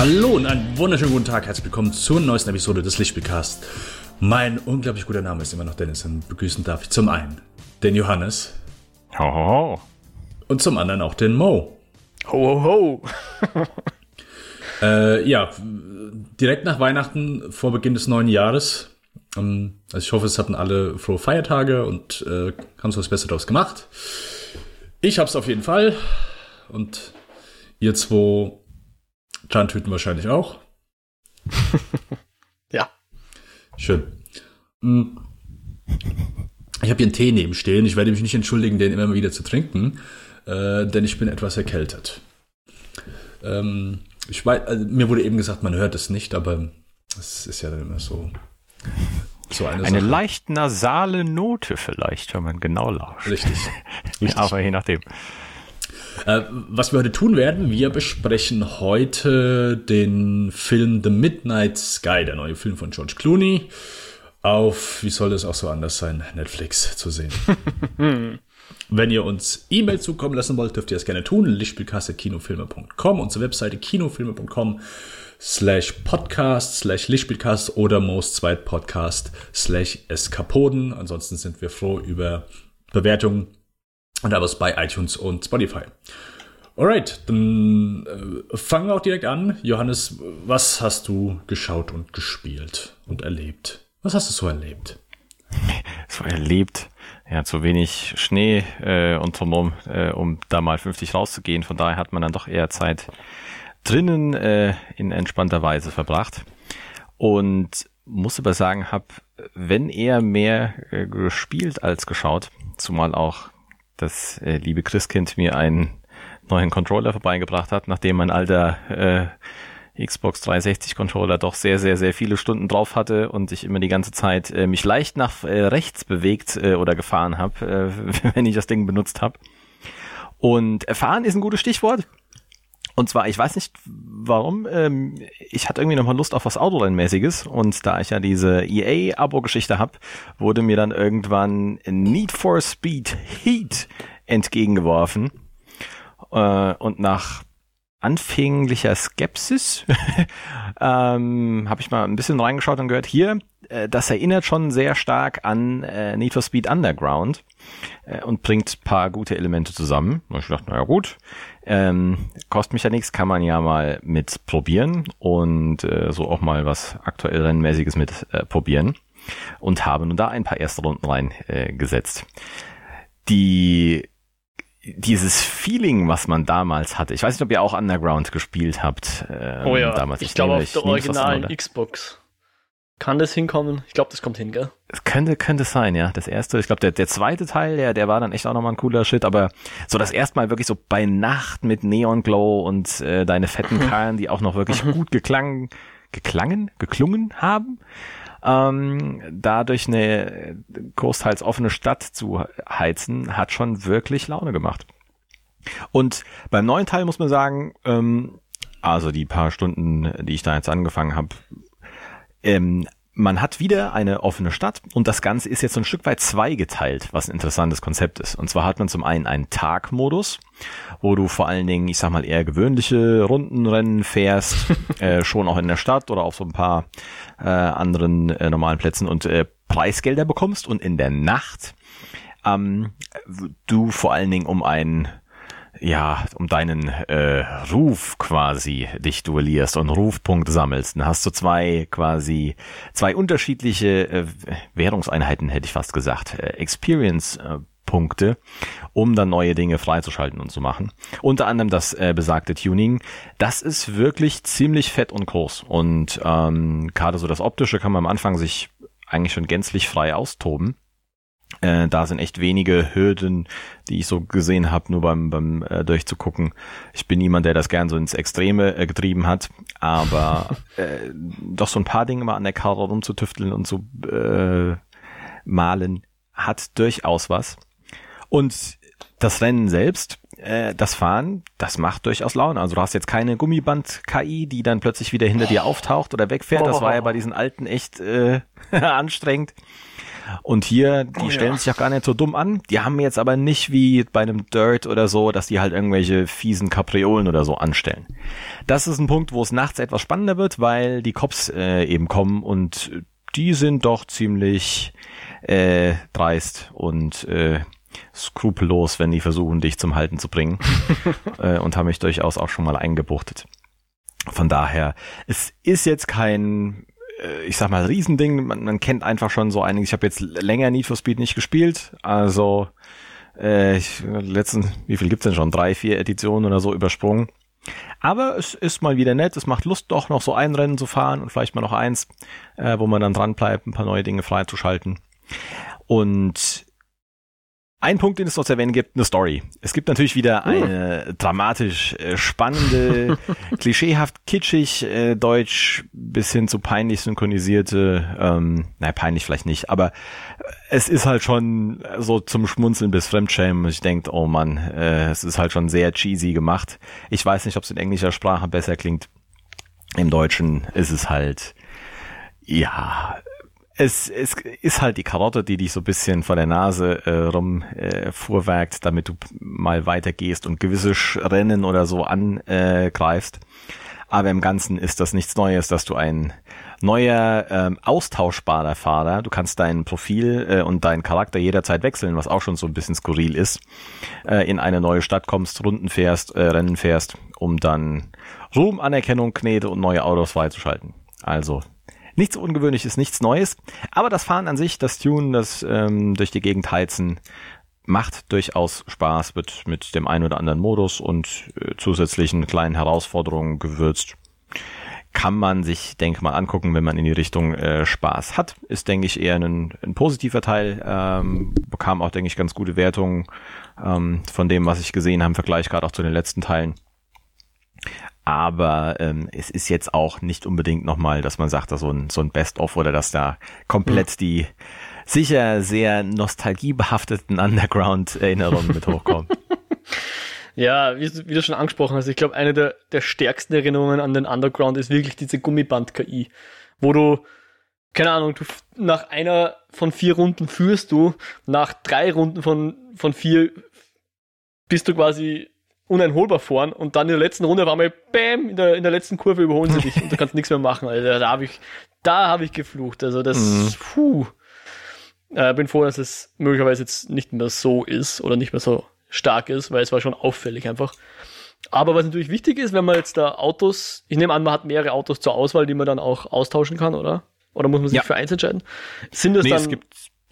Hallo und einen wunderschönen guten Tag. Herzlich willkommen zur neuesten Episode des Lichtspielcast. Mein unglaublich guter Name ist immer noch Dennis und begrüßen darf ich zum einen den Johannes. Ho, ho, ho. Und zum anderen auch den Mo. Ho, ho, ho. äh, ja, direkt nach Weihnachten, vor Beginn des neuen Jahres. Ähm, also ich hoffe, es hatten alle frohe Feiertage und äh, haben so das Beste daraus gemacht. Ich hab's auf jeden Fall. Und ihr zwei Plantüten wahrscheinlich auch. ja. Schön. Hm. Ich habe hier einen Tee neben stehen. Ich werde mich nicht entschuldigen, den immer wieder zu trinken, äh, denn ich bin etwas erkältet. Ähm, ich weiß, also, mir wurde eben gesagt, man hört es nicht, aber es ist ja dann immer so. so eine eine leicht nasale Note vielleicht, wenn man genau lauscht. Richtig. Richtig. aber je nachdem. Äh, was wir heute tun werden, wir besprechen heute den Film The Midnight Sky, der neue Film von George Clooney, auf, wie soll das auch so anders sein, Netflix zu sehen. Wenn ihr uns E-Mail zukommen lassen wollt, dürft ihr das gerne tun. Lichtspielcast.kinofilme.com, unsere Webseite kinofilme.com slash podcast slash Lichtspielcast oder most zweit podcast slash eskapoden. Ansonsten sind wir froh über Bewertungen und aber es bei iTunes und Spotify. Alright, dann äh, fangen wir auch direkt an. Johannes, was hast du geschaut und gespielt und erlebt? Was hast du so erlebt? So erlebt. Ja, zu wenig Schnee äh, unternommen, äh, um da mal 50 rauszugehen. Von daher hat man dann doch eher Zeit drinnen äh, in entspannter Weise verbracht. Und muss aber sagen, habe, wenn eher mehr äh, gespielt als geschaut, zumal auch das äh, liebe Christkind mir einen neuen Controller vorbeigebracht hat, nachdem mein alter äh, Xbox 360 Controller doch sehr, sehr, sehr viele Stunden drauf hatte und ich immer die ganze Zeit äh, mich leicht nach äh, rechts bewegt äh, oder gefahren habe, äh, wenn ich das Ding benutzt habe. Und erfahren ist ein gutes Stichwort. Und zwar, ich weiß nicht warum, ähm, ich hatte irgendwie nochmal Lust auf was Autorennmäßiges und da ich ja diese EA-Abo-Geschichte habe, wurde mir dann irgendwann Need for Speed Heat entgegengeworfen. Äh, und nach anfänglicher Skepsis ähm, habe ich mal ein bisschen reingeschaut und gehört, hier, äh, das erinnert schon sehr stark an äh, Need for Speed Underground äh, und bringt paar gute Elemente zusammen. Und ich dachte, naja gut, ähm, kostet mich ja nichts, kann man ja mal mit probieren und äh, so auch mal was aktuell Rennmäßiges mit äh, probieren und habe nun da ein paar erste Runden reingesetzt. Äh, Die dieses Feeling, was man damals hatte. Ich weiß nicht, ob ihr auch Underground gespielt habt. Ähm, oh ja, damals. ich, ich glaube auf der originalen Xbox. Kann das hinkommen? Ich glaube, das kommt hin, gell? Es könnte, könnte sein, ja. Das erste, ich glaube, der, der zweite Teil, der, der war dann echt auch nochmal ein cooler Shit, aber so das erste Mal wirklich so bei Nacht mit Neon Glow und äh, deine fetten Karren, die auch noch wirklich gut geklangen, geklangen, geklungen haben. Ähm, dadurch eine großteils offene Stadt zu heizen, hat schon wirklich Laune gemacht. Und beim neuen Teil muss man sagen, ähm, also die paar Stunden, die ich da jetzt angefangen habe, ähm, man hat wieder eine offene Stadt und das Ganze ist jetzt so ein Stück weit zweigeteilt, was ein interessantes Konzept ist. Und zwar hat man zum einen einen Tagmodus, wo du vor allen Dingen, ich sag mal, eher gewöhnliche Rundenrennen fährst, äh, schon auch in der Stadt oder auf so ein paar äh, anderen äh, normalen Plätzen und äh, Preisgelder bekommst und in der Nacht ähm, du vor allen Dingen um einen ja, um deinen äh, Ruf quasi dich duellierst und Rufpunkte sammelst. Dann hast du zwei quasi, zwei unterschiedliche äh, Währungseinheiten, hätte ich fast gesagt, äh, Experience Punkte, um dann neue Dinge freizuschalten und zu machen. Unter anderem das äh, besagte Tuning. Das ist wirklich ziemlich fett und groß. Und ähm, gerade so das Optische kann man am Anfang sich eigentlich schon gänzlich frei austoben. Äh, da sind echt wenige Hürden, die ich so gesehen habe, nur beim, beim äh, durchzugucken. Ich bin niemand, der das gern so ins Extreme äh, getrieben hat, aber äh, doch so ein paar Dinge mal an der Karre rumzutüfteln und zu äh, malen hat durchaus was. Und das Rennen selbst, äh, das Fahren, das macht durchaus Laune. Also du hast jetzt keine Gummiband-KI, die dann plötzlich wieder hinter dir auftaucht oder wegfährt. Das war ja bei diesen alten echt äh, anstrengend. Und hier, die oh, stellen ja. sich auch gar nicht so dumm an. Die haben jetzt aber nicht wie bei einem Dirt oder so, dass die halt irgendwelche fiesen Kapriolen oder so anstellen. Das ist ein Punkt, wo es nachts etwas spannender wird, weil die Cops äh, eben kommen und die sind doch ziemlich äh, dreist und äh, skrupellos, wenn die versuchen, dich zum Halten zu bringen. äh, und haben mich durchaus auch schon mal eingebuchtet. Von daher, es ist jetzt kein, äh, ich sag mal, Riesending. Man, man kennt einfach schon so einiges. Ich habe jetzt länger Need for Speed nicht gespielt. Also, äh, ich, letzten, wie viel gibt's denn schon? Drei, vier Editionen oder so übersprungen. Aber es ist mal wieder nett, es macht Lust, doch noch so ein Rennen zu fahren und vielleicht mal noch eins, äh, wo man dann dran bleibt, ein paar neue Dinge freizuschalten. Und ein Punkt, den es noch zu erwähnen gibt, eine Story. Es gibt natürlich wieder uh. eine dramatisch äh, spannende, klischeehaft kitschig äh, deutsch bis hin zu peinlich synchronisierte, ähm, naja, peinlich vielleicht nicht, aber es ist halt schon so zum Schmunzeln bis Fremdschämen. Ich denke, oh man, äh, es ist halt schon sehr cheesy gemacht. Ich weiß nicht, ob es in englischer Sprache besser klingt. Im Deutschen ist es halt, ja, es, es ist halt die Karotte, die dich so ein bisschen vor der Nase äh, rum äh, damit du mal weitergehst und gewisse Rennen oder so angreifst. Aber im Ganzen ist das nichts Neues, dass du ein neuer ähm, austauschbarer Fahrer, du kannst dein Profil äh, und deinen Charakter jederzeit wechseln, was auch schon so ein bisschen skurril ist, äh, in eine neue Stadt kommst, Runden fährst, äh, Rennen fährst, um dann Ruhm, Anerkennung, Knete und neue Autos freizuschalten. Also Nichts Ungewöhnliches, nichts Neues. Aber das Fahren an sich, das Tune, das ähm, durch die Gegend heizen, macht durchaus Spaß, wird mit dem einen oder anderen Modus und äh, zusätzlichen kleinen Herausforderungen gewürzt. Kann man sich, denke mal, angucken, wenn man in die Richtung äh, Spaß hat. Ist, denke ich, eher ein, ein positiver Teil. Ähm, bekam auch, denke ich, ganz gute Wertungen ähm, von dem, was ich gesehen habe, im Vergleich gerade auch zu den letzten Teilen. Aber ähm, es ist jetzt auch nicht unbedingt nochmal, dass man sagt, dass so ein, so ein Best-of oder dass da komplett mhm. die sicher sehr nostalgiebehafteten Underground-Erinnerungen mit hochkommen. Ja, wie, wie, du schon angesprochen hast, ich glaube, eine der, der stärksten Erinnerungen an den Underground ist wirklich diese Gummiband-KI, wo du, keine Ahnung, du nach einer von vier Runden führst du, nach drei Runden von, von vier bist du quasi uneinholbar fahren und dann in der letzten Runde war mal Bäm, in der, in der letzten Kurve überholen sie dich und du kannst nichts mehr machen. Also da habe ich, da habe ich geflucht. Also das, mhm. puh. Äh, bin froh, dass es möglicherweise jetzt nicht mehr so ist oder nicht mehr so stark ist, weil es war schon auffällig einfach. Aber was natürlich wichtig ist, wenn man jetzt da Autos, ich nehme an, man hat mehrere Autos zur Auswahl, die man dann auch austauschen kann, oder? Oder muss man sich ja. für eins entscheiden? Sind es nee, dann. Es gibt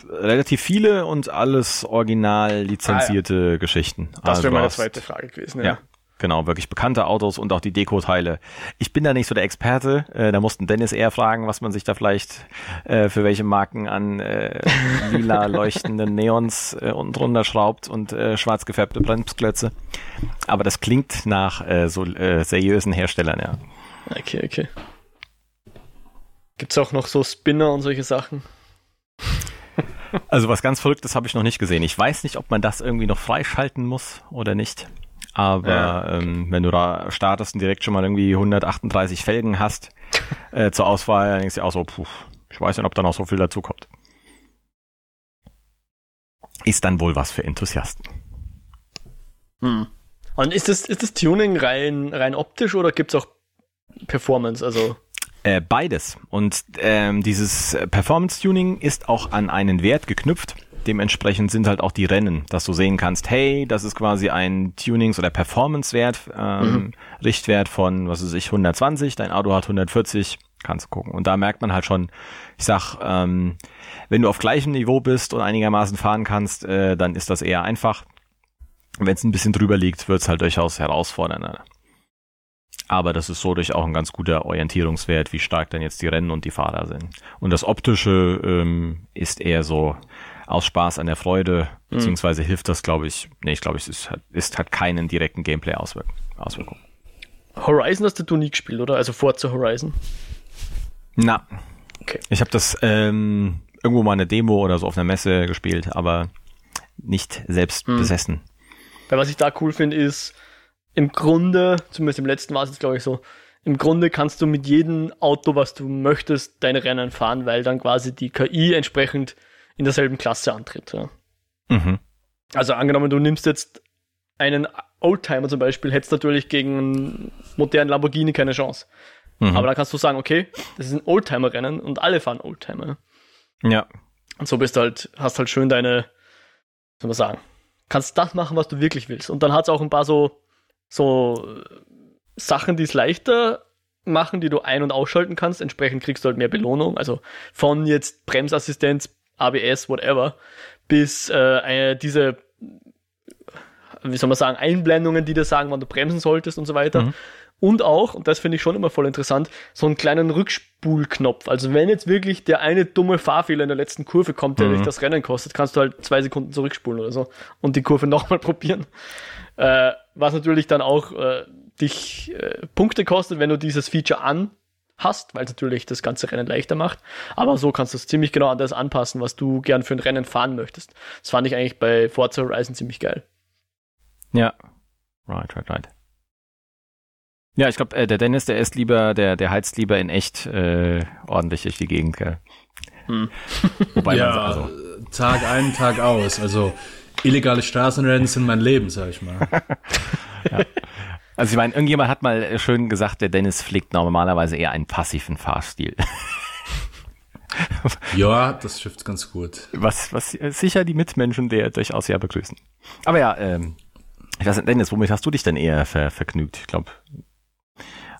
relativ viele und alles original lizenzierte ah, ja. Geschichten. Das wäre also meine zweite Frage gewesen. Ja. ja. Genau, wirklich bekannte Autos und auch die Deko-Teile. Ich bin da nicht so der Experte. Äh, da mussten Dennis eher fragen, was man sich da vielleicht äh, für welche Marken an äh, lila leuchtenden Neons äh, unten drunter schraubt und äh, schwarz gefärbte Bremsklötze. Aber das klingt nach äh, so seriösen Herstellern, ja. Okay, okay. Gibt's auch noch so Spinner und solche Sachen? Also was ganz Verrücktes habe ich noch nicht gesehen. Ich weiß nicht, ob man das irgendwie noch freischalten muss oder nicht. Aber ja. ähm, wenn du da startest und direkt schon mal irgendwie 138 Felgen hast äh, zur Auswahl, dann denkst du auch so, puh, ich weiß nicht, ob da noch so viel dazu kommt. Ist dann wohl was für Enthusiasten. Hm. Und ist das, ist das Tuning rein, rein optisch oder gibt es auch Performance? Also äh, beides. Und ähm, dieses Performance-Tuning ist auch an einen Wert geknüpft. Dementsprechend sind halt auch die Rennen, dass du sehen kannst, hey, das ist quasi ein Tunings- oder Performance-Wert, ähm, mhm. Richtwert von, was weiß ich, 120, dein Auto hat 140, kannst du gucken. Und da merkt man halt schon, ich sag, ähm, wenn du auf gleichem Niveau bist und einigermaßen fahren kannst, äh, dann ist das eher einfach. Wenn es ein bisschen drüber liegt, wird es halt durchaus herausfordernder. Aber das ist so durch auch ein ganz guter Orientierungswert, wie stark dann jetzt die Rennen und die Fahrer sind. Und das Optische ähm, ist eher so aus Spaß an der Freude, mhm. beziehungsweise hilft das, glaube ich, nee, ich glaube, es ist, ist, hat keinen direkten Gameplay-Auswirkung. Horizon hast du nie gespielt, oder? Also Forza Horizon? Na. Okay. Ich habe das ähm, irgendwo mal eine Demo oder so auf einer Messe gespielt, aber nicht selbst mhm. besessen. Weil was ich da cool finde, ist, im Grunde, zumindest im letzten war es jetzt glaube ich so, im Grunde kannst du mit jedem Auto, was du möchtest, deine Rennen fahren, weil dann quasi die KI entsprechend in derselben Klasse antritt. Ja. Mhm. Also angenommen, du nimmst jetzt einen Oldtimer zum Beispiel, hättest natürlich gegen einen modernen Lamborghini keine Chance. Mhm. Aber dann kannst du sagen, okay, das ist ein Oldtimer-Rennen und alle fahren Oldtimer. Ja. Und so bist du halt, hast halt schön deine, soll man sagen, kannst das machen, was du wirklich willst. Und dann hat es auch ein paar so, so Sachen, die es leichter machen, die du ein- und ausschalten kannst. Entsprechend kriegst du halt mehr Belohnung. Also von jetzt Bremsassistenz, ABS, whatever, bis äh, diese, wie soll man sagen, Einblendungen, die dir sagen, wann du bremsen solltest und so weiter. Mhm. Und auch, und das finde ich schon immer voll interessant, so einen kleinen Rückspulknopf. Also wenn jetzt wirklich der eine dumme Fahrfehler in der letzten Kurve kommt, der mhm. dich das Rennen kostet, kannst du halt zwei Sekunden zurückspulen oder so und die Kurve nochmal probieren. Äh, was natürlich dann auch äh, dich äh, Punkte kostet, wenn du dieses Feature an hast, weil es natürlich das ganze Rennen leichter macht. Aber so kannst du es ziemlich genau an das anpassen, was du gern für ein Rennen fahren möchtest. Das fand ich eigentlich bei Forza Horizon ziemlich geil. Ja. Right, right, right. Ja, ich glaube, äh, der Dennis, der ist lieber, der, der heizt lieber in echt äh, ordentlich durch die Gegend, gell? Hm. Wobei ja, man also, Tag ein, Tag aus. Also illegale Straßenrennen sind mein Leben, sag ich mal. ja. Also ich meine, irgendjemand hat mal schön gesagt, der Dennis pflegt normalerweise eher einen passiven Fahrstil. ja, das schifft ganz gut. Was, was sicher die Mitmenschen der durchaus ja begrüßen. Aber ja, ähm, ich weiß nicht, Dennis, womit hast du dich denn eher ver vergnügt? Ich glaube,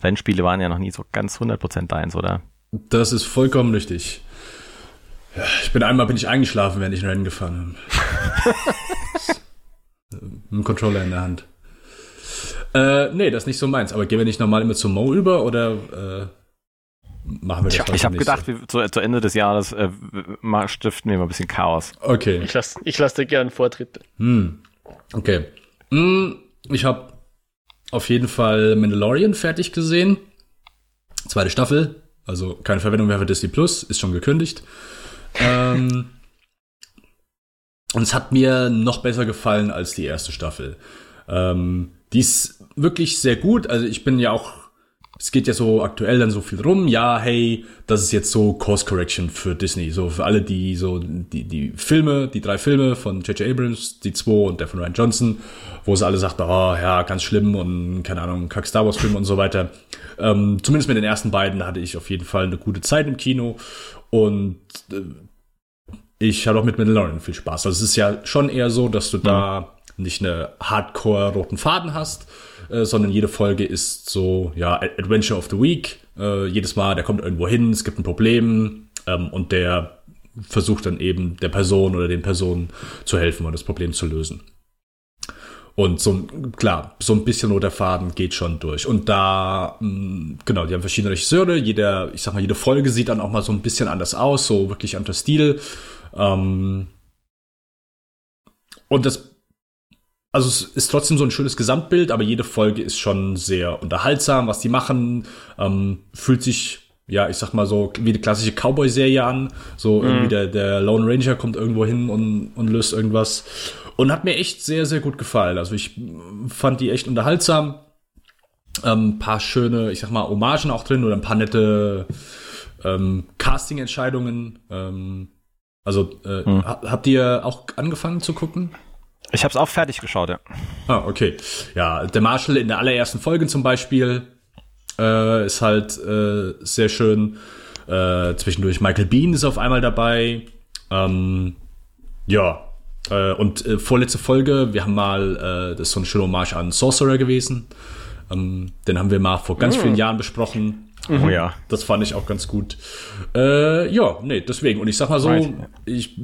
Rennspiele waren ja noch nie so ganz 100% deins, oder? Das ist vollkommen richtig. Ja, ich bin einmal bin ich eingeschlafen, wenn ich ein Rennen gefahren habe. Dem Controller in der Hand. Äh, nee, das ist nicht so meins. Aber gehen wir nicht normal immer zum Mo über oder äh, machen wir das Tja, Ich habe gedacht, so? zu, zu, Ende des Jahres äh, stiften wir mal ein bisschen Chaos. Okay. Ich lasse ich lass dir gerne Vortritt. Hm. Okay. Hm, ich habe auf jeden Fall Mandalorian fertig gesehen. Zweite Staffel. Also keine Verwendung mehr für Disney Plus. Ist schon gekündigt. ähm, und es hat mir noch besser gefallen als die erste Staffel. Ähm, die ist wirklich sehr gut. Also ich bin ja auch, es geht ja so aktuell dann so viel rum. Ja, hey, das ist jetzt so Course Correction für Disney. So für alle, die so die, die Filme, die drei Filme von J.J. Abrams, die zwei und der von Ryan Johnson, wo es alle sagt, oh ja, ganz schlimm und keine Ahnung, Kack Star Wars Film und so weiter. Ähm, zumindest mit den ersten beiden hatte ich auf jeden Fall eine gute Zeit im Kino und äh, ich hatte auch mit Mandalorian viel Spaß. Also es ist ja schon eher so, dass du da mhm nicht eine hardcore roten Faden hast, äh, sondern jede Folge ist so, ja, Adventure of the Week. Äh, jedes Mal, der kommt irgendwo hin, es gibt ein Problem ähm, und der versucht dann eben der Person oder den Personen zu helfen und das Problem zu lösen. Und so, klar, so ein bisschen roter Faden geht schon durch. Und da, mh, mm, genau, die haben verschiedene Regisseure. Jeder, ich sag mal, jede Folge sieht dann auch mal so ein bisschen anders aus, so wirklich anderer Stil. Ähm, und das also es ist trotzdem so ein schönes Gesamtbild, aber jede Folge ist schon sehr unterhaltsam, was die machen. Ähm, fühlt sich, ja, ich sag mal so, wie eine klassische Cowboy-Serie an. So mhm. irgendwie der, der Lone Ranger kommt irgendwo hin und, und löst irgendwas. Und hat mir echt sehr, sehr gut gefallen. Also ich fand die echt unterhaltsam. Ähm, ein paar schöne, ich sag mal, Hommagen auch drin oder ein paar nette ähm, Casting-Entscheidungen. Ähm, also äh, mhm. habt ihr auch angefangen zu gucken? Ich habe es auch fertig geschaut, ja. Ah, okay. Ja, der Marshall in der allerersten Folge zum Beispiel äh, ist halt äh, sehr schön. Äh, zwischendurch Michael Bean ist auf einmal dabei. Ähm, ja. Äh, und äh, vorletzte Folge, wir haben mal, äh, das ist so ein schöner Hommage an Sorcerer gewesen. Ähm, den haben wir mal vor ganz mhm. vielen Jahren besprochen. Oh ja. Das fand ich auch ganz gut. Äh, ja, nee, deswegen. Und ich sag mal so, right. ich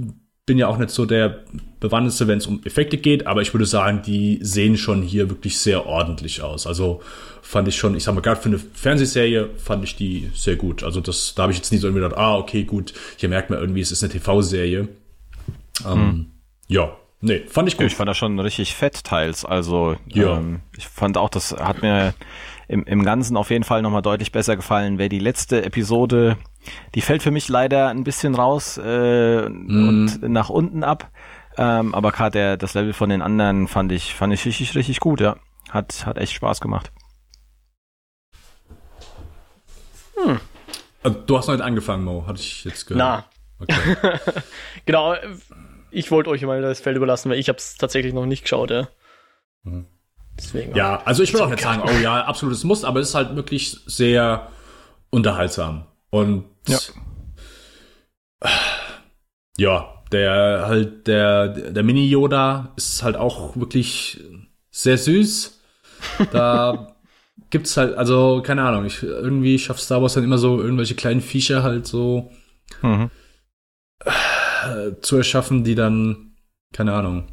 bin ja auch nicht so der Bewandteste, wenn es um Effekte geht, aber ich würde sagen, die sehen schon hier wirklich sehr ordentlich aus. Also fand ich schon, ich sag mal, gerade für eine Fernsehserie fand ich die sehr gut. Also das, da habe ich jetzt nicht so irgendwie gedacht, ah, okay, gut, hier merkt man irgendwie, es ist eine TV-Serie. Ähm, hm. Ja, nee, fand ich gut. Ich fand das schon richtig fett teils. Also ja. Ähm, ich fand auch, das hat mir im, im Ganzen auf jeden Fall nochmal deutlich besser gefallen. Wer die letzte Episode die fällt für mich leider ein bisschen raus äh, mm. und nach unten ab. Ähm, aber gerade der das Level von den anderen fand ich fand ich richtig richtig gut. Ja, hat hat echt Spaß gemacht. Hm. Also, du hast noch nicht angefangen, Mo, hatte ich jetzt gehört. Na, Okay. genau, ich wollte euch mal das Feld überlassen, weil ich habe es tatsächlich noch nicht geschaut. Ja. Mhm. Deswegen. Ja, also ich will auch nicht sagen, oh ja, absolutes Muss, aber es ist halt wirklich sehr unterhaltsam. Und Ja. ja, der halt, der, der Mini-Yoda ist halt auch wirklich sehr süß. Da gibt's halt, also, keine Ahnung, ich, irgendwie schafft Star Wars dann immer so irgendwelche kleinen Viecher halt so Mhm. äh, zu erschaffen, die dann, keine Ahnung,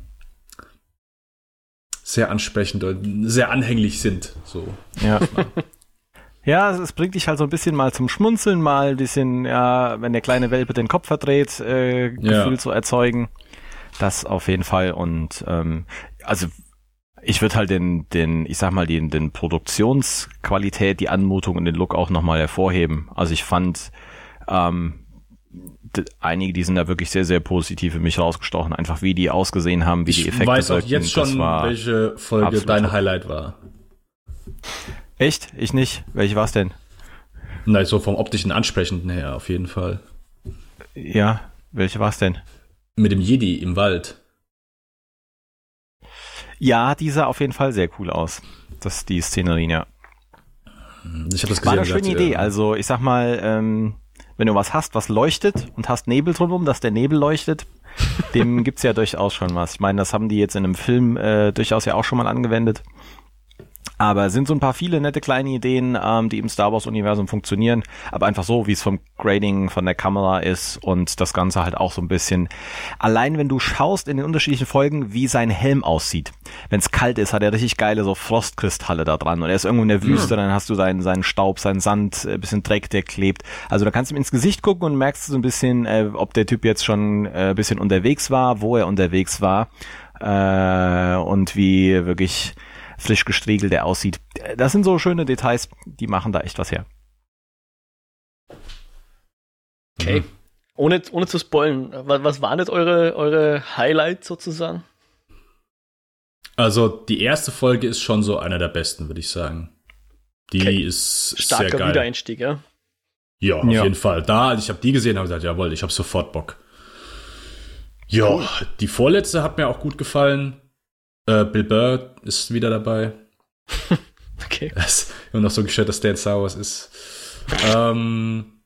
sehr ansprechend und sehr anhänglich sind. So. Ja. Ja, es, bringt dich halt so ein bisschen mal zum Schmunzeln, mal ein bisschen, ja, wenn der kleine Welpe den Kopf verdreht, äh, Gefühl Ja. zu erzeugen. Das auf jeden Fall. Und ähm, also ich würde halt den, den, ich sag mal, den, den Produktionsqualität, die Anmutung und den Look auch nochmal hervorheben. Also ich fand ähm, einige, die sind da wirklich sehr, sehr positiv für mich rausgestochen. Einfach wie die ausgesehen haben, wie die Ich Effekte weiß auch wirkten. jetzt Das schon, war welche Folge dein top. Highlight war. Echt? Ich nicht. Welche war's denn? Nein, so vom optischen Ansprechenden her auf jeden Fall. Ja, welche war's denn? Mit dem Jedi im Wald. Ja, die sah auf jeden Fall sehr cool aus. Das die Szenerien, ja. Ich habe das War gesehen. eine schöne Idee. ja. Also ich sag mal, ähm, wenn du was hast, was leuchtet und hast Nebel drumherum, dass der Nebel leuchtet, dem gibt's ja durchaus schon was. Ich meine, das haben die jetzt in einem Film äh, durchaus ja auch schon mal angewendet. Aber es sind so ein paar viele nette kleine Ideen, ähm, die im Star Wars-Universum funktionieren, aber einfach so, wie es vom Grading von der Kamera ist und das Ganze halt auch so ein bisschen. Allein wenn du schaust in den unterschiedlichen Folgen, wie sein Helm aussieht. Wenn es kalt ist, hat er richtig geile so Frostkristalle da dran und er ist irgendwo in der Wüste, dann hast du seinen, seinen Staub, seinen Sand, äh, bisschen Dreck, der klebt. Also da kannst du ihm ins Gesicht gucken und merkst so ein bisschen, äh, ob der Typ jetzt schon äh, ein bisschen unterwegs war, wo er unterwegs war äh, und wie wirklich frisch gestriegelt er aussieht. Das sind so schöne Details, die machen da echt was her. Okay. Mhm. Ohne, ohne zu spoilen, was, was waren jetzt eure, eure Highlights sozusagen? Also die erste Folge ist schon so einer der besten, würde ich sagen. Die Okay. ist Starker sehr geil. Wiedereinstieg, ja? Ja, auf Ja. jeden Fall. Da, als ich habe die gesehen, habe gesagt, jawohl, ich habe sofort Bock. Ja, die vorletzte hat mir auch gut gefallen. Äh, Bill Burr ist wieder dabei. Okay. Ist immer noch so gestellt, dass in Star Wars ist. Ähm,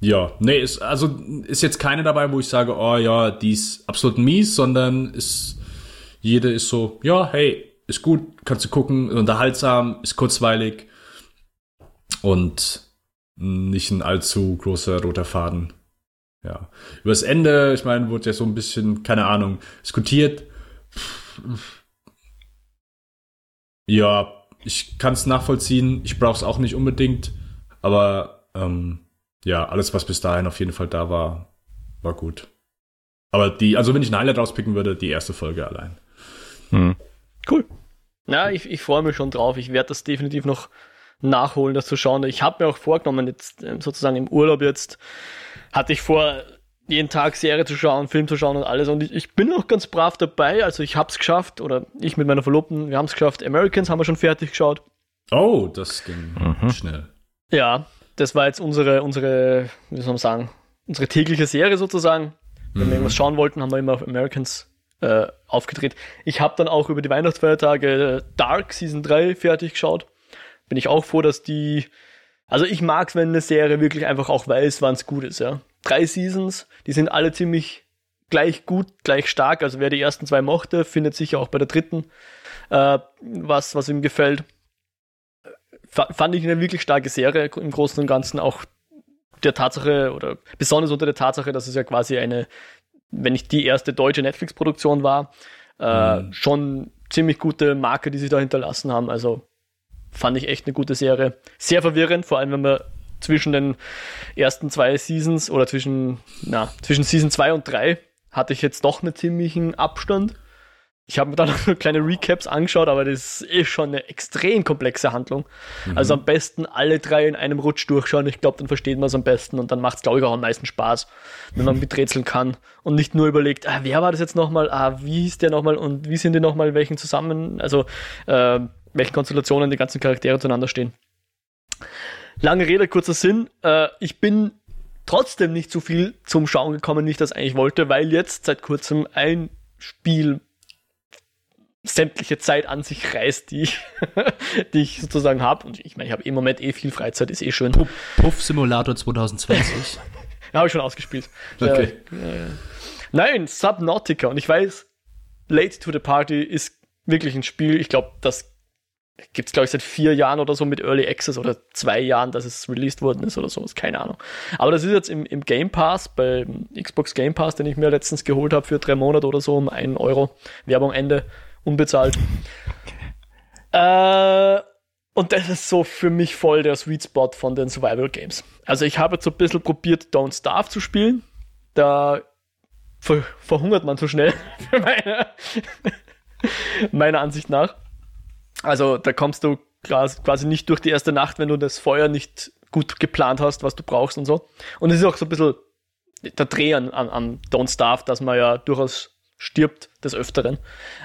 ja, nee, ist, also ist jetzt keine dabei, wo ich sage, oh ja, die ist absolut mies, sondern ist, jede ist so, ja, hey, ist gut, kannst du gucken, unterhaltsam, ist kurzweilig und nicht ein allzu großer roter Faden. Ja. Übers Ende, ich meine, wurde ja so ein bisschen, keine Ahnung, diskutiert. Ja, ich kann es nachvollziehen. Ich brauche es auch nicht unbedingt. Aber ähm, ja, alles, was bis dahin auf jeden Fall da war, war gut. Aber die, also wenn ich ein Highlight rauspicken würde, die erste Folge allein. Hm. Cool. Na, ich, ich freue mich schon drauf. Ich werde das definitiv noch nachholen, das zu schauen. Ich habe mir auch vorgenommen, jetzt ähm, sozusagen im Urlaub jetzt, hatte ich vor, jeden Tag Serie zu schauen, Film zu schauen und alles. Und ich, ich bin auch ganz brav dabei. Also ich habe es geschafft, oder ich mit meiner Verlobten, wir haben es geschafft. Americans haben wir schon fertig geschaut. Oh, das ging Mhm. schnell. Ja, das war jetzt unsere, unsere, wie soll man sagen, unsere tägliche Serie sozusagen. Wenn wir irgendwas schauen wollten, haben wir immer auf Americans äh, aufgedreht. Ich habe dann auch über die Weihnachtsfeiertage äh, Dark Season 3 fertig geschaut. Bin ich auch froh, dass die. Also ich mag's, wenn eine Serie wirklich einfach auch weiß, wann es gut ist, ja. Drei Seasons, die sind alle ziemlich gleich gut, gleich stark. Also wer die ersten zwei mochte, findet sicher auch bei der dritten äh, was, was ihm gefällt. Fa- Fand ich eine wirklich starke Serie im Großen und Ganzen, auch der Tatsache oder besonders unter der Tatsache, dass es ja quasi eine, wenn nicht die erste deutsche Netflix-Produktion war, äh, Mhm. schon ziemlich gute Marke, die sie da hinterlassen haben. Also fand ich echt eine gute Serie. Sehr verwirrend, vor allem wenn man zwischen den ersten zwei Seasons oder zwischen, na, zwischen Season 2 und 3 hatte ich jetzt doch einen ziemlichen Abstand. Ich habe mir dann noch kleine Recaps angeschaut, aber das ist schon eine extrem komplexe Handlung. Also am besten alle drei in einem Rutsch durchschauen. Ich glaube, dann versteht man es am besten und dann macht es, glaube ich, auch am meisten Spaß, wenn man miträtseln kann und nicht nur überlegt, ah, wer war das jetzt nochmal, ah, wie hieß der nochmal und wie sind die nochmal, welchen zusammen, also äh, welchen Konstellationen die ganzen Charaktere zueinander stehen. Lange Rede, kurzer Sinn. Äh, ich bin trotzdem nicht so viel zum Schauen gekommen, wie ich das eigentlich wollte, weil jetzt seit kurzem ein Spiel sämtliche Zeit an sich reißt, die ich, die ich sozusagen habe. Und ich meine, ich habe im Moment eh viel Freizeit, ist eh schön. Puff, Puff Simulator 2020. ja, habe ich schon ausgespielt. Okay. Äh, nein, Subnautica. Und ich weiß, Late to the Party ist wirklich ein Spiel, ich glaube, das gibt es, glaube ich, seit vier Jahren oder so mit Early Access oder zwei Jahren, dass es released worden ist oder so, ist keine Ahnung. Aber das ist jetzt im, im Game Pass, beim Xbox Game Pass, den ich mir letztens geholt habe für drei Monate oder so um einen Euro. Werbung Ende, unbezahlt. Äh, und das ist so für mich voll der Sweet Spot von den Survival Games. Also ich habe jetzt so ein bisschen probiert, Don't Starve zu spielen. Da ver verhungert man so schnell, für meine, meiner Ansicht nach. Also da kommst du quasi nicht durch die erste Nacht, wenn du das Feuer nicht gut geplant hast, was du brauchst und so. Und es ist auch so ein bisschen der Dreh an, an, an Don't Starve, dass man ja durchaus stirbt des Öfteren.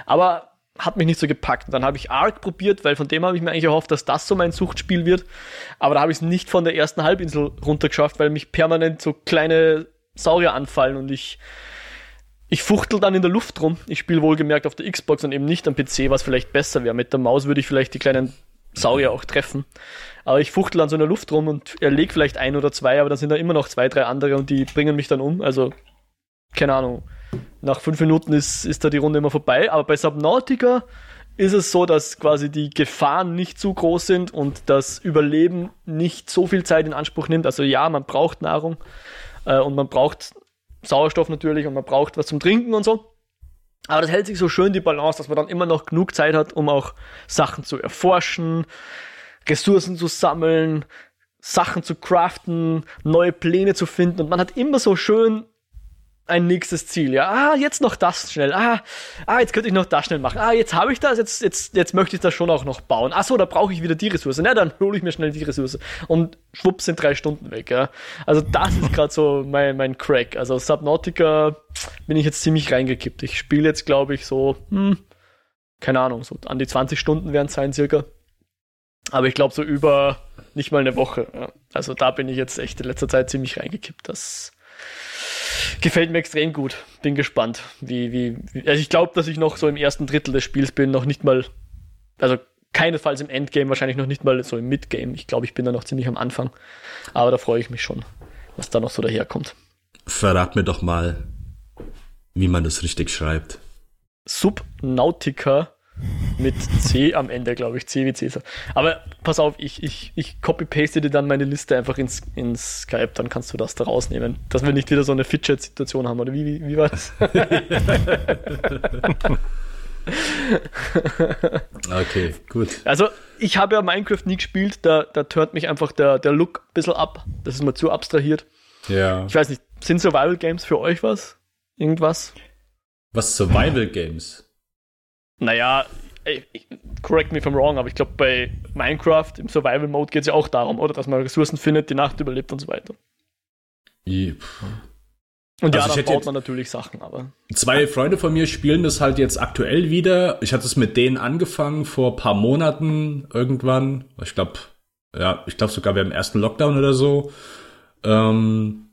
Aber hat mich nicht so gepackt. Und dann habe ich Ark probiert, weil von dem habe ich mir eigentlich erhofft, dass das so mein Suchtspiel wird. Aber da habe ich es nicht von der ersten Halbinsel runtergeschafft, weil mich permanent so kleine Saurier anfallen und ich ich fuchtel dann in der Luft rum. Ich spiele wohlgemerkt auf der Xbox und eben nicht am PC, was vielleicht besser wäre. Mit der Maus würde ich vielleicht die kleinen Saurier auch treffen. Aber ich fuchtel dann so in der Luft rum und erleg vielleicht ein oder zwei, aber dann sind da immer noch zwei, drei andere und die bringen mich dann um. Also, keine Ahnung. Nach fünf Minuten ist, ist da die Runde immer vorbei. Aber bei Subnautica ist es so, dass quasi die Gefahren nicht zu groß sind und das Überleben nicht so viel Zeit in Anspruch nimmt. Also ja, man braucht Nahrung äh, und man braucht Sauerstoff natürlich und man braucht was zum Trinken und so. Aber das hält sich so schön die Balance, dass man dann immer noch genug Zeit hat, um auch Sachen zu erforschen, Ressourcen zu sammeln, Sachen zu craften, neue Pläne zu finden und man hat immer so schön ein nächstes Ziel. Ja, ah, jetzt noch das schnell. Ah, ah jetzt könnte ich noch das schnell machen. Ah, jetzt habe ich das, jetzt, jetzt, jetzt möchte ich das schon auch noch bauen. Ach so, da brauche ich wieder die Ressource. Na, dann hole ich mir schnell die Ressource. Und schwupps sind drei Stunden weg. Ja. Also das ist gerade so mein, mein Crack. Also Subnautica bin ich jetzt ziemlich reingekippt. Ich spiele jetzt, glaube ich, so, hm, keine Ahnung, so an die 20 Stunden werden es sein circa. Aber ich glaube so über nicht mal eine Woche. Ja. Also da bin ich jetzt echt in letzter Zeit ziemlich reingekippt. Das Gefällt mir extrem gut. Bin gespannt, wie, wie, wie also ich glaube, dass ich noch so im ersten Drittel des Spiels bin, noch nicht mal, also keinesfalls im Endgame, wahrscheinlich noch nicht mal so im Midgame. Ich glaube, ich bin da noch ziemlich am Anfang. Aber da freue ich mich schon, was da noch so daherkommt. Verrat mir doch mal, wie man das richtig schreibt. Subnautica mit C am Ende, glaube ich. C wie Cäsar. Aber pass auf, ich, ich, ich copy-paste dir dann meine Liste einfach ins, ins Skype, dann kannst du das da rausnehmen. Dass wir nicht wieder so eine Fidget-Situation haben, oder wie, wie, wie war das? okay, gut. Also, ich habe ja Minecraft nie gespielt, da, da hört mich einfach der, der Look ein bisschen ab. Das ist mir zu abstrahiert. Ja. Ich weiß nicht, sind Survival Games für euch was? Irgendwas? Was Survival Games? Naja, correct me if I'm wrong, aber ich glaube, bei Minecraft im Survival Mode geht es ja auch darum, oder? Dass man Ressourcen findet, die Nacht überlebt und so weiter. Ja. Und also ja, dann baut man natürlich Sachen, aber. Zwei Freunde von mir spielen das halt jetzt aktuell wieder. Ich hatte es mit denen angefangen vor ein paar Monaten irgendwann. Ich glaube, ja, ich glaube sogar während dem ersten Lockdown oder so. Ähm,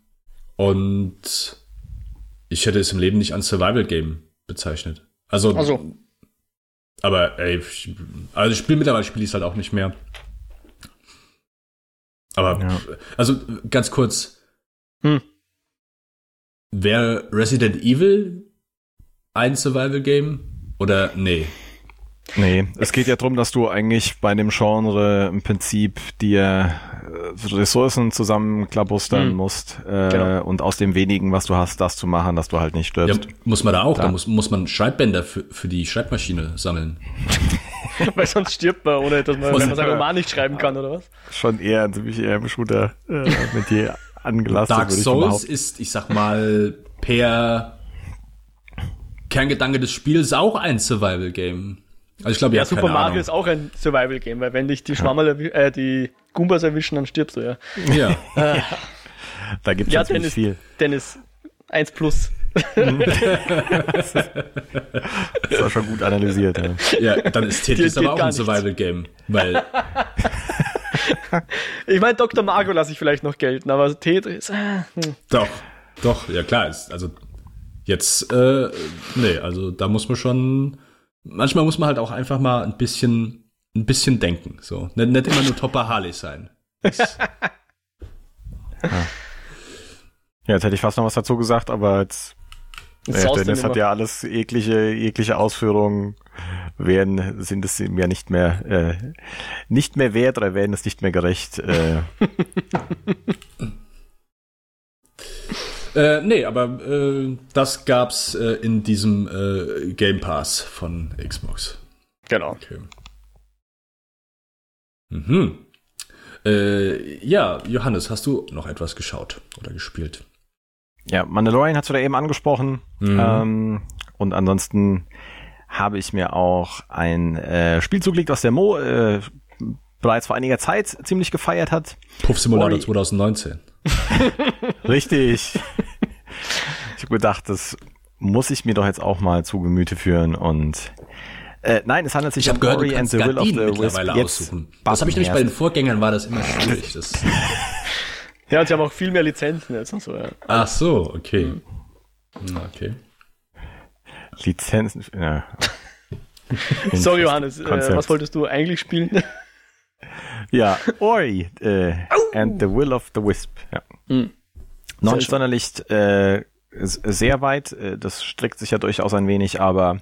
und ich hätte es im Leben nicht als Survival Game bezeichnet. Also, also aber ey, ich, also ich spiele mittlerweile spiele ich es halt auch nicht mehr. Aber ja. also ganz kurz. Hm. Wäre Resident Evil ein Survival Game oder nee? Nee, es geht ja darum, dass du eigentlich bei dem Genre im Prinzip dir äh, Ressourcen zusammenklabustern hm. musst äh, genau. und aus dem wenigen, was du hast, das zu machen, dass du halt nicht stirbst. Ja, muss man da auch, da, da muss, muss man Schreibbänder für, für die Schreibmaschine sammeln. Weil sonst stirbt man, ohne dass man, wenn man sagen mal nicht schreiben kann, oder was? Schon eher, ziemlich eher im Shooter äh, mit dir angelastet. Dark Souls ist, ich sag mal, per Kerngedanke des Spiels auch ein Survival-Game. Also ich glaube, ja, Super Mario Ahnung. ist auch ein Survival-Game, weil wenn dich die Schwammerl, äh, die Goombas erwischen, dann stirbst du ja. Ja. Äh, da gibt es ja, Dennis, viel. Dennis, 1 plus. das war schon gut analysiert. Ja, ja dann ist Tetris aber auch ein Survival-Game, weil ich meine, Dr. Mario lasse ich vielleicht noch gelten, aber Tetris. Äh, hm. Doch, doch, ja klar. Ist, also jetzt, äh, nee, also da muss man schon. Manchmal muss man halt auch einfach mal ein bisschen, ein bisschen denken. So, nicht, nicht immer nur Topper Harley sein. Ja, jetzt hätte ich fast noch was dazu gesagt, aber jetzt Jetzt äh, Dennis hat ja alles, jegliche, jegliche Ausführungen werden, sind es ihm ja nicht mehr, äh, nicht mehr wert oder werden es nicht mehr gerecht. Äh, äh, nee, aber äh, das gab's äh, in diesem äh, Game Pass von Xbox. Genau. Okay. Mhm. Äh, ja, Johannes, hast du noch etwas geschaut oder gespielt? ja, Mandalorian hast du da eben angesprochen. Mhm. Ähm, und ansonsten habe ich mir auch ein äh, Spiel zugelegt, was der Mo äh, bereits vor einiger Zeit ziemlich gefeiert hat. Puff Simulator Ori. 2019. Richtig. ich habe gedacht, das muss ich mir doch jetzt auch mal zu Gemüte führen und äh, nein, es handelt sich Ich habe gehört, Ori and kannst the Will of the Wisp. mittlerweile Jetzt aussuchen. Das habe ich nämlich bei den. Vorgängern war das immer schwierig. Das, Ja, und sie haben auch viel mehr Lizenzen jetzt und so, ja. ach so, okay. Hm, Okay. Lizenzen. Ja. Sorry, Johannes, äh, was wolltest du eigentlich spielen? Ja, Ori äh, and the Will of the Wisp. Ja. Hm. Noch Sehr nicht schön. sonderlich äh, sehr weit, äh, das streckt sich ja durchaus ein wenig, aber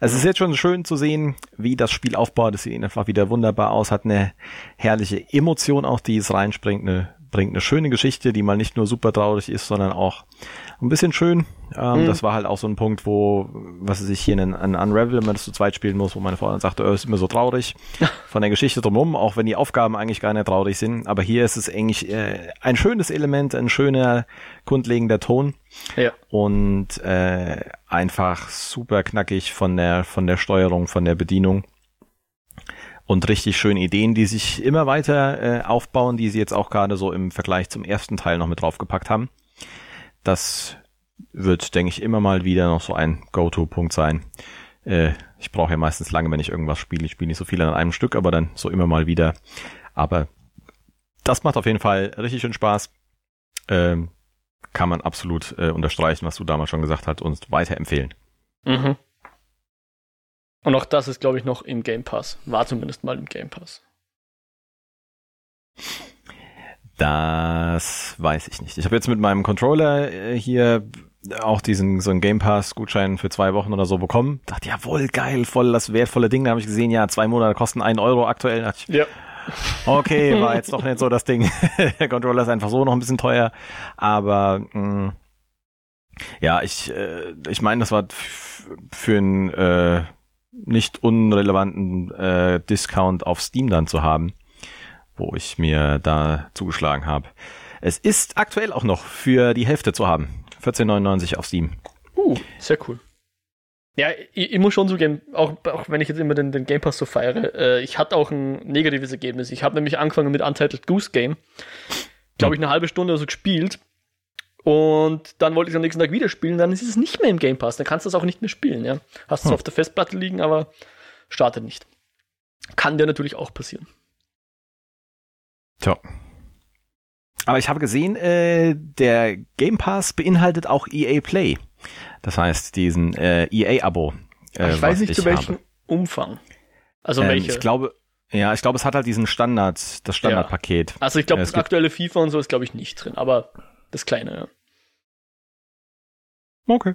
es ist jetzt schon schön zu sehen, wie das Spiel aufbaut. Es sieht einfach wieder wunderbar aus, hat eine herrliche Emotion auch, die es reinspringt, eine, bringt eine schöne Geschichte, die mal nicht nur super traurig ist, sondern auch ein bisschen schön. Ähm, Das war halt auch so ein Punkt, wo, was weiß ich hier in ein Unravel, wenn man das zu zweit spielen muss, wo meine Frau dann sagte, oh, ist immer so traurig von der Geschichte drumherum, auch wenn die Aufgaben eigentlich gar nicht traurig sind. Aber hier ist es eigentlich äh, ein schönes Element, ein schöner, grundlegender Ton ja. und äh, einfach super knackig von der von der Steuerung, von der Bedienung und richtig schöne Ideen, die sich immer weiter äh, aufbauen, die sie jetzt auch gerade so im Vergleich zum ersten Teil noch mit draufgepackt haben. Das wird, denke ich, immer mal wieder noch so ein Go-To-Punkt sein. Äh, ich brauche ja meistens lange, wenn ich irgendwas spiele. Ich spiele nicht so viel an einem Stück, aber dann so immer mal wieder. Aber das macht auf jeden Fall richtig schön Spaß. Ähm, kann man absolut äh, unterstreichen, was du damals schon gesagt hast und weiterempfehlen. Mhm. Und auch das ist, glaube ich, noch im Game Pass. War zumindest mal im Game Pass. Das weiß ich nicht. Ich habe jetzt mit meinem Controller äh, hier auch diesen so einen Game Pass Gutschein für zwei Wochen oder so bekommen. Dachte, jawohl, geil, voll das wertvolle Ding. Da habe ich gesehen, ja, zwei Monate kosten einen Euro aktuell. Dachte ich, Ja. okay, war jetzt doch nicht so das Ding. Der Controller ist einfach so noch ein bisschen teuer. Aber mh, ja, ich, äh, ich meine, das war für einen äh, nicht unrelevanten äh, Discount auf Steam dann zu haben, wo ich mir da zugeschlagen habe. Es ist aktuell auch noch für die Hälfte zu haben. 14,99 auf Steam. Uh, sehr cool. Ja, ich, ich muss schon zugeben, auch, auch wenn ich jetzt immer den, den Game Pass so feiere, äh, ich hatte auch ein negatives Ergebnis. Ich habe nämlich angefangen mit Untitled Goose Game. Glaube ich, eine halbe Stunde oder so gespielt. Und dann wollte ich es am nächsten Tag wieder spielen, dann ist es nicht mehr im Game Pass. Dann kannst du es auch nicht mehr spielen, ja. Hast es Hm. auf der Festplatte liegen, aber startet nicht. Kann dir natürlich auch passieren. Tja. Aber ich habe gesehen, äh, der Game Pass beinhaltet auch EA Play. Das heißt, diesen äh, EA-Abo. Äh, ich weiß nicht, zu welchem habe. Umfang. Also Ähm, welche. ich glaube, ja, ich glaube, es hat halt diesen Standard, das Standardpaket. also ich glaube, es das aktuelle FIFA und so ist, glaube ich, nicht drin, aber das kleine, ja. Okay.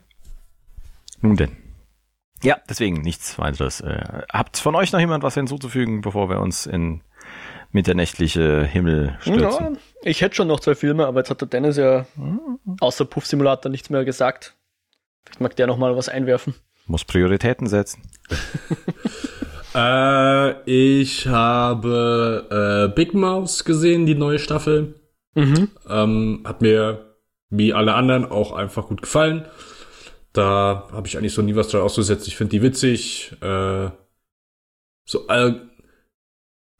Nun denn. Ja, deswegen nichts weiteres. Äh, habt von euch noch jemand was hinzuzufügen, bevor wir uns in mitternächtliche Himmel stürzen? Ja, ich hätte schon noch zwei Filme, aber jetzt hat der Dennis ja außer Puff Simulator nichts mehr gesagt. Vielleicht mag der noch mal was einwerfen. Muss Prioritäten setzen. Äh, ich habe äh, Big Mouse gesehen, die neue Staffel. Mhm. Ähm, hat mir wie alle anderen auch einfach gut gefallen. Da habe ich eigentlich so nie was dran ausgesetzt. Ich finde die witzig. Äh, so, äh,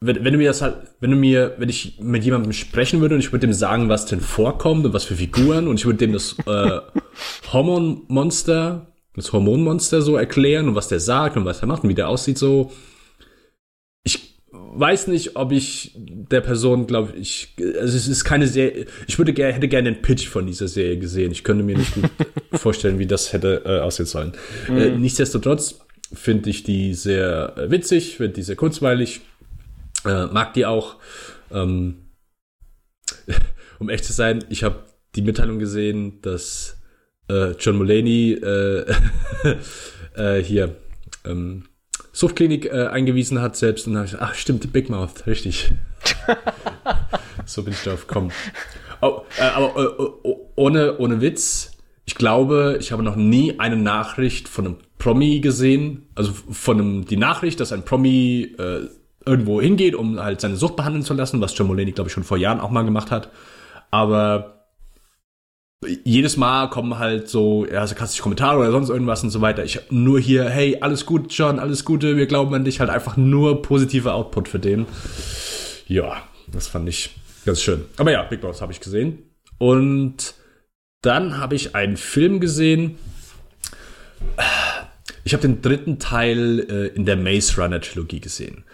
wenn, wenn du mir das halt, wenn du mir, wenn ich mit jemandem sprechen würde und ich würde dem sagen, was denn vorkommt und was für Figuren und ich würde dem das äh, Hormonmonster, das Hormonmonster so erklären und was der sagt und was er macht und wie der aussieht, so. Weiß nicht, ob ich der Person, glaube ich, also es ist keine Serie, ich würde gerne, hätte gerne den Pitch von dieser Serie gesehen. Ich könnte mir nicht gut vorstellen, wie das hätte äh, aussehen sollen. Mhm. Äh, nichtsdestotrotz finde ich die sehr äh, witzig, finde die sehr kurzweilig, äh, mag die auch. Ähm, um echt zu sein, ich habe die Mitteilung gesehen, dass äh, John Mulaney äh, hier ähm, Suchtklinik äh, eingewiesen hat selbst und dann habe ich ach stimmt, Big Mouth, richtig. so bin ich drauf gekommen. Oh, äh, aber äh, ohne, ohne Witz, ich glaube, ich habe noch nie eine Nachricht von einem Promi gesehen, also von einem, die Nachricht, dass ein Promi äh, irgendwo hingeht, um halt seine Sucht behandeln zu lassen, was John Mulaney, glaube ich, schon vor Jahren auch mal gemacht hat. Aber jedes Mal kommen halt so ja, sarkastische Kommentare oder sonst irgendwas und so weiter. Ich nur hier, hey, alles gut, John, alles Gute, wir glauben an dich, halt einfach nur positive Output für den. Ja, das fand ich ganz schön. Aber ja, Big Boss habe ich gesehen. Und dann habe ich einen Film gesehen. Ich habe den dritten Teil äh, in der Maze Runner Trilogie gesehen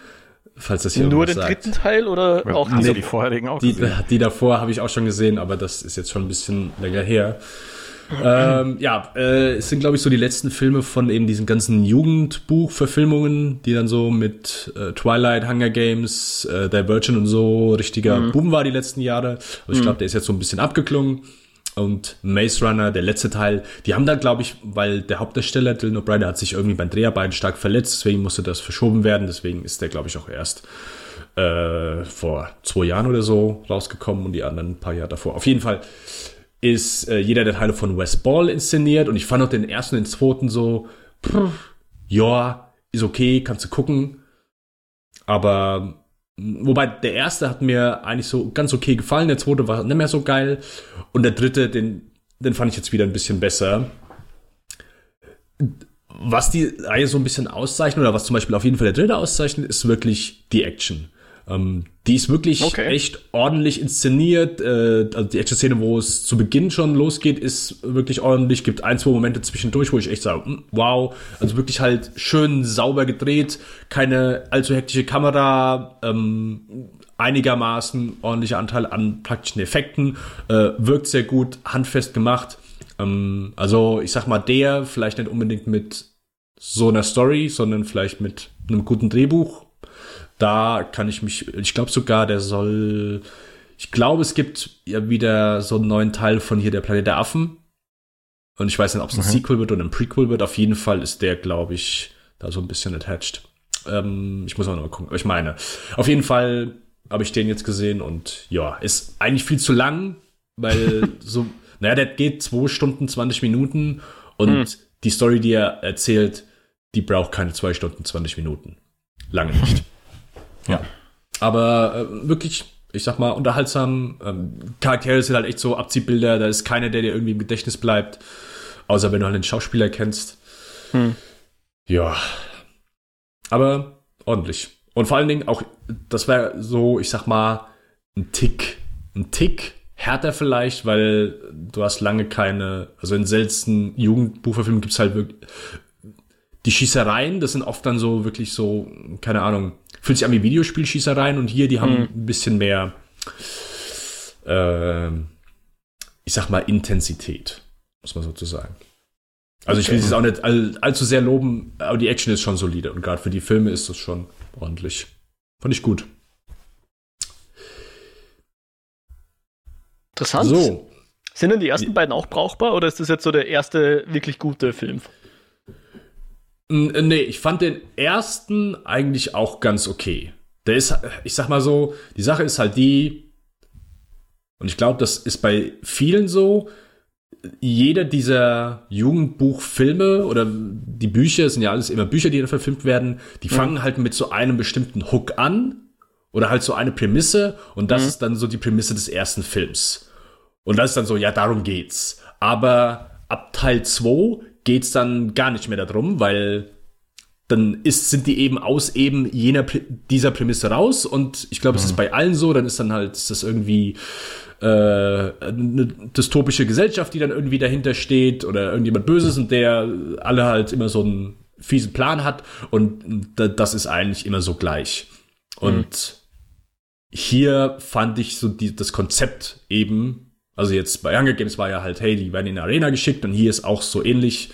falls das hier Nur den sagt. dritten Teil oder ja, auch die, die vorherigen auch? Die, die davor habe ich auch schon gesehen, aber das ist jetzt schon ein bisschen länger her. ähm, ja, äh, es sind, glaube ich, so die letzten Filme von eben diesen ganzen Jugendbuch-Verfilmungen, die dann so mit äh, Twilight, Hunger Games, äh, Divergent und so richtiger mhm. Boom war die letzten Jahre. Aber ich glaube, mhm. der ist jetzt so ein bisschen abgeklungen und Maze Runner, der letzte Teil, die haben da, glaube ich, weil der Hauptdarsteller Dylan O'Brien hat sich irgendwie beim Dreharbeiten stark verletzt, deswegen musste das verschoben werden, deswegen ist der, glaube ich, auch erst äh, vor zwei Jahren oder so rausgekommen und die anderen ein paar Jahre davor. Auf jeden Fall ist äh, jeder der Teile von Wes Ball inszeniert und ich fand auch den ersten und den zweiten so, pff, ja, ist okay, kannst du gucken, aber Wobei der erste hat mir eigentlich so ganz okay gefallen, der zweite war nicht mehr so geil und der dritte, den, den fand ich jetzt wieder ein bisschen besser. Was die Reihe so ein bisschen auszeichnet oder was zum Beispiel auf jeden Fall der dritte auszeichnet, ist wirklich die Action. Ähm, die ist wirklich okay. echt ordentlich inszeniert. Äh, also die Action-Szene, wo es zu Beginn schon losgeht, ist wirklich ordentlich. Gibt ein, zwei Momente zwischendurch, wo ich echt sage, hm, wow. Also wirklich halt schön sauber gedreht, keine allzu hektische Kamera, ähm, einigermaßen ordentlicher Anteil an praktischen Effekten, äh, wirkt sehr gut, handfest gemacht. Ähm, also ich sag mal, der vielleicht nicht unbedingt mit so einer Story, sondern vielleicht mit einem guten Drehbuch da kann ich mich, ich glaube sogar, der soll, ich glaube, es gibt ja wieder so einen neuen Teil von hier der Planet der Affen. Und ich weiß nicht, ob es ein mhm. Sequel wird oder ein Prequel wird. Auf jeden Fall ist der, glaube ich, da so ein bisschen attached. Ähm, ich muss auch noch mal gucken. Ich meine, auf jeden Fall habe ich den jetzt gesehen und ja, ist eigentlich viel zu lang, weil so, naja, der geht zwei Stunden, 20 Minuten und mhm. die Story, die er erzählt, die braucht keine zwei Stunden, 20 Minuten. Lange nicht. Ja. Aber äh, wirklich, ich sag mal, unterhaltsam. Ähm, Charaktere sind halt echt so Abziehbilder. Da ist keiner, der dir irgendwie im Gedächtnis bleibt. Außer wenn du halt den Schauspieler kennst. Hm. Ja. Aber ordentlich. Und vor allen Dingen auch, das wäre so, ich sag mal, ein Tick. Ein Tick härter vielleicht, weil du hast lange keine, also in seltenen Jugendbuchverfilmungen gibt es halt wirklich die Schießereien, das sind oft dann so wirklich so, keine Ahnung, fühlt sich an wie Videospielschießereien und hier, die haben mhm. ein bisschen mehr, äh, ich sag mal, Intensität, muss man sozusagen. Also ich will es auch nicht all, allzu sehr loben, aber die Action ist schon solide und gerade für die Filme ist das schon ordentlich. Fand ich gut. Interessant. So. Sind denn die ersten beiden auch brauchbar oder ist das jetzt so der erste wirklich gute Film? Äh, nee, ich fand den ersten eigentlich auch ganz okay. Der ist, ich sag mal so, die Sache ist halt die, und ich glaube, das ist bei vielen so, jeder dieser Jugendbuchfilme oder die Bücher, sind ja alles immer Bücher, die da verfilmt werden, die mhm. fangen halt mit so einem bestimmten Hook an oder halt so eine Prämisse und das mhm. ist dann so die Prämisse des ersten Films. Und das ist dann so, ja, darum geht's. Aber ab Teil 2 geht's dann gar nicht mehr darum, weil dann ist, sind die eben aus eben jener dieser Prämisse raus und ich glaube, mhm. es ist mhm. bei allen so, dann ist dann halt ist das irgendwie äh, eine dystopische Gesellschaft, die dann irgendwie dahinter steht oder irgendjemand Böses und der alle halt immer so einen fiesen Plan hat und das ist eigentlich immer so gleich. Und mhm. hier fand ich so die, das Konzept eben, also jetzt bei Hunger Games war ja halt, hey, die werden in eine Arena geschickt und hier ist auch so ähnlich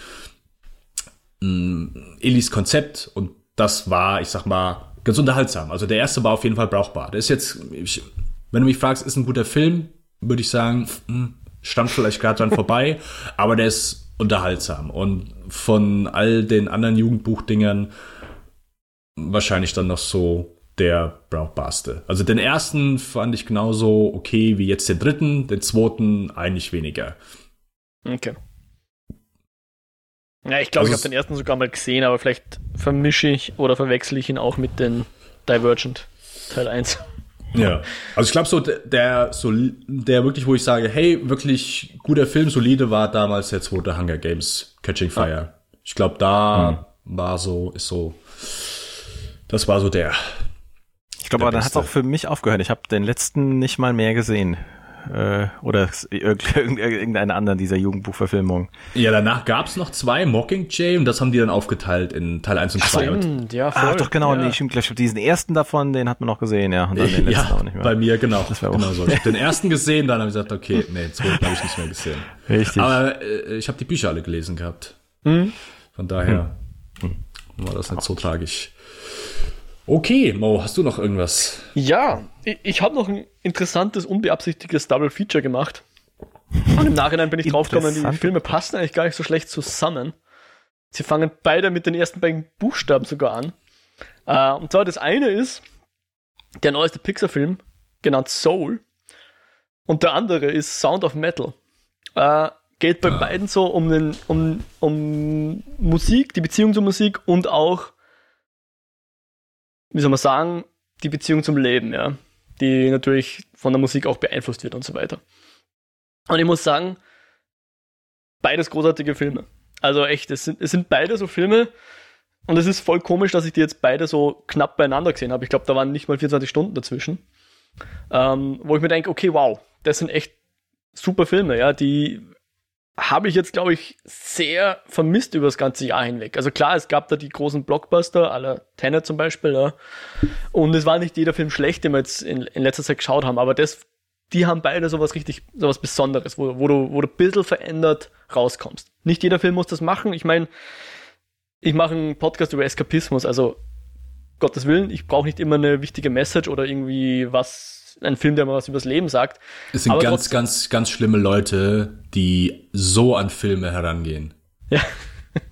ähm, Elis Konzept und das war, ich sag mal, ganz unterhaltsam. Also der erste war auf jeden Fall brauchbar. Der ist jetzt, ich, wenn du mich fragst, ist ein guter Film, würde ich sagen, hm, stand vielleicht gerade dran vorbei, aber der ist unterhaltsam. Und von all den anderen Jugendbuchdingern wahrscheinlich dann noch so der brauchbarste. Also den ersten fand ich genauso okay wie jetzt den dritten, den zweiten eigentlich weniger. Okay. Ja, ich glaube, also ich habe den ersten sogar mal gesehen, aber vielleicht vermische ich oder verwechsel ich ihn auch mit den Divergent Teil 1. Ja, also ich glaube so der so der wirklich, wo ich sage, hey, wirklich guter Film, solide war damals der zweite Hunger Games Catching Fire. Ah. Ich glaube, da mhm. war so ist so das war so der. Ich glaube, aber dann hat es auch für mich aufgehört. Ich habe den letzten nicht mal mehr gesehen äh, oder irgendeine andere dieser Jugendbuchverfilmungen. Ja, danach gab es noch zwei, Mockingjay, und das haben die dann aufgeteilt in Teil 1 und 2. Stimmt, ja, voll. Ach, doch, genau, ja. nee, stimmt, gleich, diesen ersten davon, den hat man noch gesehen, ja, und dann den letzten ja, auch nicht mehr. bei mir, genau. Das genau so. Ich habe den ersten gesehen, dann habe ich gesagt, okay, nee, den zweiten habe ich nicht mehr gesehen. Richtig. Aber äh, ich habe die Bücher alle gelesen gehabt. Mhm. Von daher mhm. war das nicht so tragisch. Okay, Mo, hast du noch irgendwas? Ja, ich, ich habe noch ein interessantes, unbeabsichtigtes Double Feature gemacht. Und im Nachhinein bin ich draufgekommen, die Filme passen eigentlich gar nicht so schlecht zusammen. Sie fangen beide mit den ersten beiden Buchstaben sogar an. Uh, und zwar das eine ist der neueste Pixar-Film, genannt Soul. Und der andere ist Sound of Metal. Uh, geht bei ah. beiden so um, den, um, um Musik, die Beziehung zur Musik und auch wie soll man sagen, die Beziehung zum Leben, ja, die natürlich von der Musik auch beeinflusst wird und so weiter. Und ich muss sagen, beides großartige Filme. Also echt, es sind, es sind beide so Filme und es ist voll komisch, dass ich die jetzt beide so knapp beieinander gesehen habe. Ich glaube, da waren nicht mal 24 Stunden dazwischen. Ähm, wo ich mir denke, okay, wow, das sind echt super Filme, ja, die habe ich jetzt, glaube ich, sehr vermisst über das ganze Jahr hinweg. Also klar, es gab da die großen Blockbuster, aller Tenet zum Beispiel, ja. Und es war nicht jeder Film schlecht, den wir jetzt in, in letzter Zeit geschaut haben, aber das, die haben beide sowas richtig, sowas Besonderes, wo, wo du, wo du ein bisschen verändert rauskommst. Nicht jeder Film muss das machen. Ich meine, ich mache einen Podcast über Eskapismus, also Gottes Willen, ich brauche nicht immer eine wichtige Message oder irgendwie was ein Film, der mal was übers Leben sagt. Es sind Aber ganz, trotzdem, ganz, ganz schlimme Leute, die so an Filme herangehen. Ja.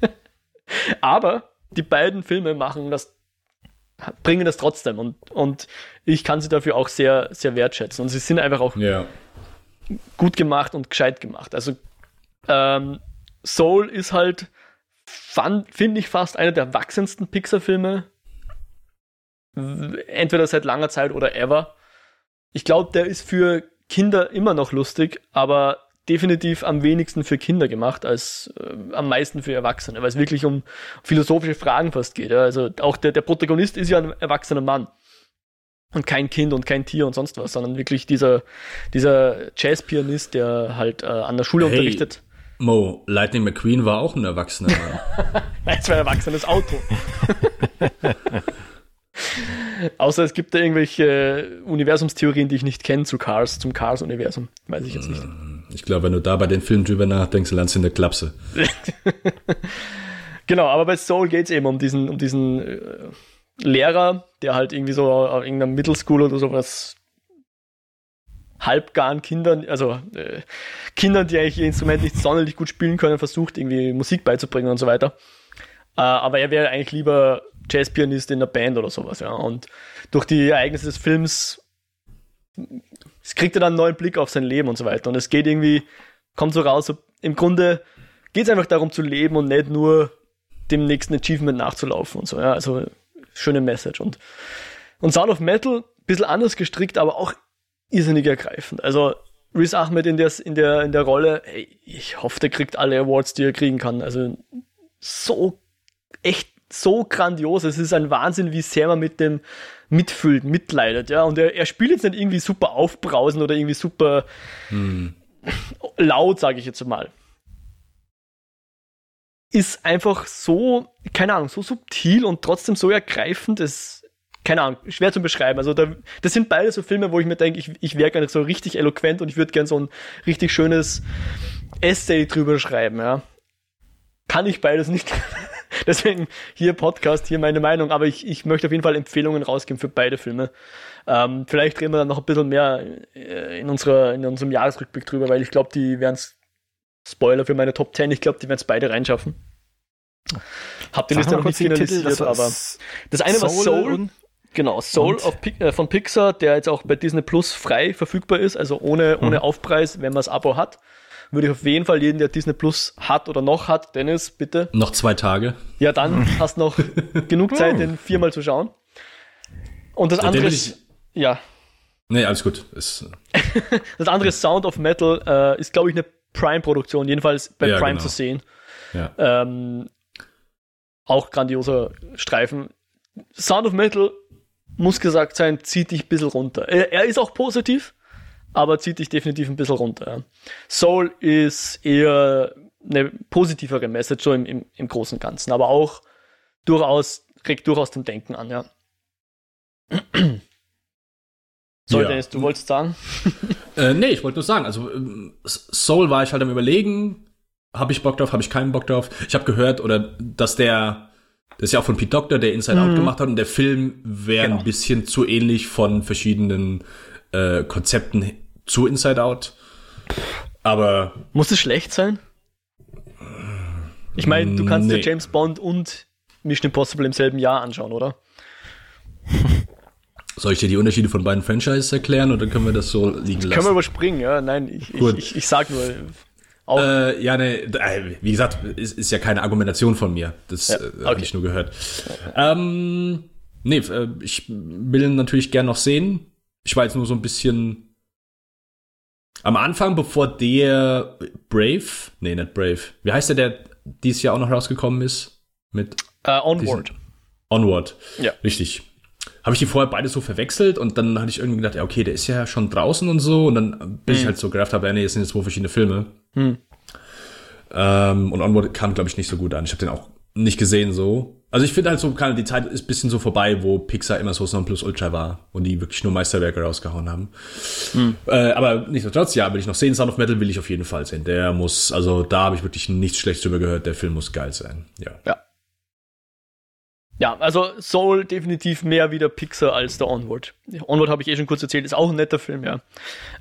Aber die beiden Filme machen das, bringen das trotzdem und, und ich kann sie dafür auch sehr, sehr wertschätzen. Und sie sind einfach auch ja. gut gemacht und gescheit gemacht. Also ähm, Soul ist halt, finde ich, fast einer der wachsendsten Pixar-Filme. Entweder seit langer Zeit oder ever. Ich glaube, der ist für Kinder immer noch lustig, aber definitiv am wenigsten für Kinder gemacht als äh, am meisten für Erwachsene, weil es wirklich um philosophische Fragen fast geht. Ja. Also auch der, der Protagonist ist ja ein erwachsener Mann und kein Kind und kein Tier und sonst was, sondern wirklich dieser, dieser Jazzpianist, der halt äh, an der Schule hey, unterrichtet. Mo, Lightning McQueen war auch ein erwachsener Mann. Nein, es war ein erwachsenes Auto. Außer es gibt da irgendwelche Universumstheorien, die ich nicht kenne zu Cars, zum Cars-Universum. Weiß ich jetzt nicht. Mm, ich glaube, wenn du da bei den Filmen drüber nachdenkst, landest du in der Klapse. genau, aber bei Soul geht es eben um diesen, um diesen äh, Lehrer, der halt irgendwie so auf irgendeiner Middle School oder sowas halbgaren Kindern, also äh, Kindern, die eigentlich ihr Instrument nicht sonderlich gut spielen können, versucht irgendwie Musik beizubringen und so weiter. Äh, aber er wäre eigentlich lieber Jazzpianist in der Band oder sowas, ja. Und durch die Ereignisse des Films kriegt er dann einen neuen Blick auf sein Leben und so weiter. Und es geht irgendwie, kommt so raus, im Grunde geht es einfach darum zu leben und nicht nur dem nächsten Achievement nachzulaufen und so, ja. Also, schöne Message. Und, und Sound of Metal, bisschen anders gestrickt, aber auch irrsinnig ergreifend. Also, Riz Ahmed in der, in der, in der Rolle, ey, ich hoffe, der kriegt alle Awards, die er kriegen kann. Also, so echt so grandios. Es ist ein Wahnsinn, wie sehr man mit dem mitfühlt, mitleidet, ja. Und er, er spielt jetzt nicht irgendwie super aufbrausend oder irgendwie super hm. laut, sage ich jetzt mal. Ist einfach so, keine Ahnung, so subtil und trotzdem so ergreifend. Es, keine Ahnung, schwer zu beschreiben. Also da, das sind beide so Filme, wo ich mir denke, ich, ich wäre gerne so richtig eloquent und ich würde gerne so ein richtig schönes Essay drüber schreiben, ja. Kann ich beides nicht. Deswegen hier Podcast, hier meine Meinung, aber ich, ich möchte auf jeden Fall Empfehlungen rausgeben für beide Filme. Ähm, vielleicht reden wir dann noch ein bisschen mehr äh, in, unserer, in unserem Jahresrückblick drüber, weil ich glaube, die werden es, Spoiler für meine Top 10, ich glaube, die werden es beide reinschaffen. Hab die Liste noch nicht finalisiert, Titel, aber das eine Soul war Soul. Genau, Soul of, äh, von Pixar, der jetzt auch bei Disney Plus frei verfügbar ist, also ohne, mhm. ohne Aufpreis, wenn man das Abo hat. Würde ich auf jeden Fall jeden, der Disney Plus hat oder noch hat, Dennis, bitte. Noch zwei Tage. Ja, dann hast noch genug Zeit, den viermal zu schauen. Und das andere ist, ja. Nee, alles gut. Das andere Sound of Metal äh, ist, glaube ich, eine Prime-Produktion, jedenfalls bei ja, Prime genau. zu sehen. Ja. Ähm, auch grandioser Streifen. Sound of Metal muss gesagt sein, zieht dich ein bisschen runter. Er, er ist auch positiv, aber zieht dich definitiv ein bisschen runter. Soul ist eher eine positivere Message so im, im, im Großen und Ganzen, aber auch durchaus, regt durchaus zum Denken an, ja. So, ja. Dennis, du wolltest sagen? äh, nee, ich wollte nur sagen, also ähm, Soul war ich halt am überlegen, habe ich Bock drauf, habe ich keinen Bock drauf. Ich habe gehört, oder dass der, das ist ja auch von Pete Doctor, der Inside mhm. Out gemacht hat, und der Film wäre genau. ein bisschen zu ähnlich von verschiedenen äh, Konzepten zu Inside Out. Aber. Muss es schlecht sein? Ich meine, du kannst nee. dir James Bond und Mission Impossible im selben Jahr anschauen, oder? Soll ich dir die Unterschiede von beiden Franchises erklären oder können wir das so liegen lassen? Können wir überspringen, ja. Nein, ich, ich, ich, ich sag nur, äh, ja, ne, wie gesagt, ist, ist ja keine Argumentation von mir. Das ja, okay. äh, habe ich nur gehört. Ähm, nee, äh, ich will natürlich gern noch sehen. Ich war jetzt nur so ein bisschen am Anfang, bevor der Brave, nee, nicht Brave. Wie heißt der, der dieses Jahr auch noch rausgekommen ist? Mit uh, Onward. Onward. Ja. Richtig. Habe ich die vorher beide so verwechselt und dann hatte ich irgendwie gedacht, ja, okay, der ist ja schon draußen und so. Und dann bin mhm. ich halt so gedacht, habe, ja, nee, es sind jetzt zwei verschiedene Filme. Hm. Ähm, und Onward kam, glaube ich, nicht so gut an. Ich habe den auch nicht gesehen so. Also ich finde halt so, die Zeit ist ein bisschen so vorbei, wo Pixar immer so plus Ultra war und die wirklich nur Meisterwerke rausgehauen haben. Hm. Äh, aber nichtsdestotrotz, ja, will ich noch sehen. Sound of Metal will ich auf jeden Fall sehen. Der muss, also da habe ich wirklich nichts Schlechtes drüber gehört. Der Film muss geil sein. Ja. Ja. Ja, also Soul definitiv mehr wieder Pixar als der Onward. Onward habe ich eh schon kurz erzählt, ist auch ein netter Film, ja.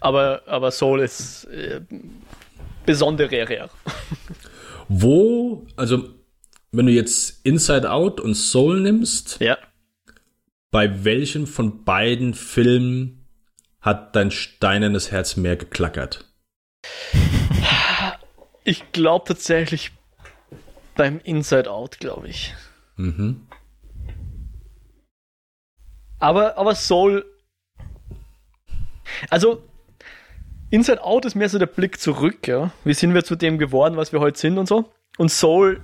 Aber, aber Soul ist äh, besonderer. Wo, also wenn du jetzt Inside Out und Soul nimmst, ja. bei welchem von beiden Filmen hat dein steinernes Herz mehr geklackert? Ich glaube tatsächlich beim Inside Out, glaube ich. Mhm. Aber, aber Soul. Also, Inside Out ist mehr so der Blick zurück, ja. Wie sind wir zu dem geworden, was wir heute sind und so. Und Soul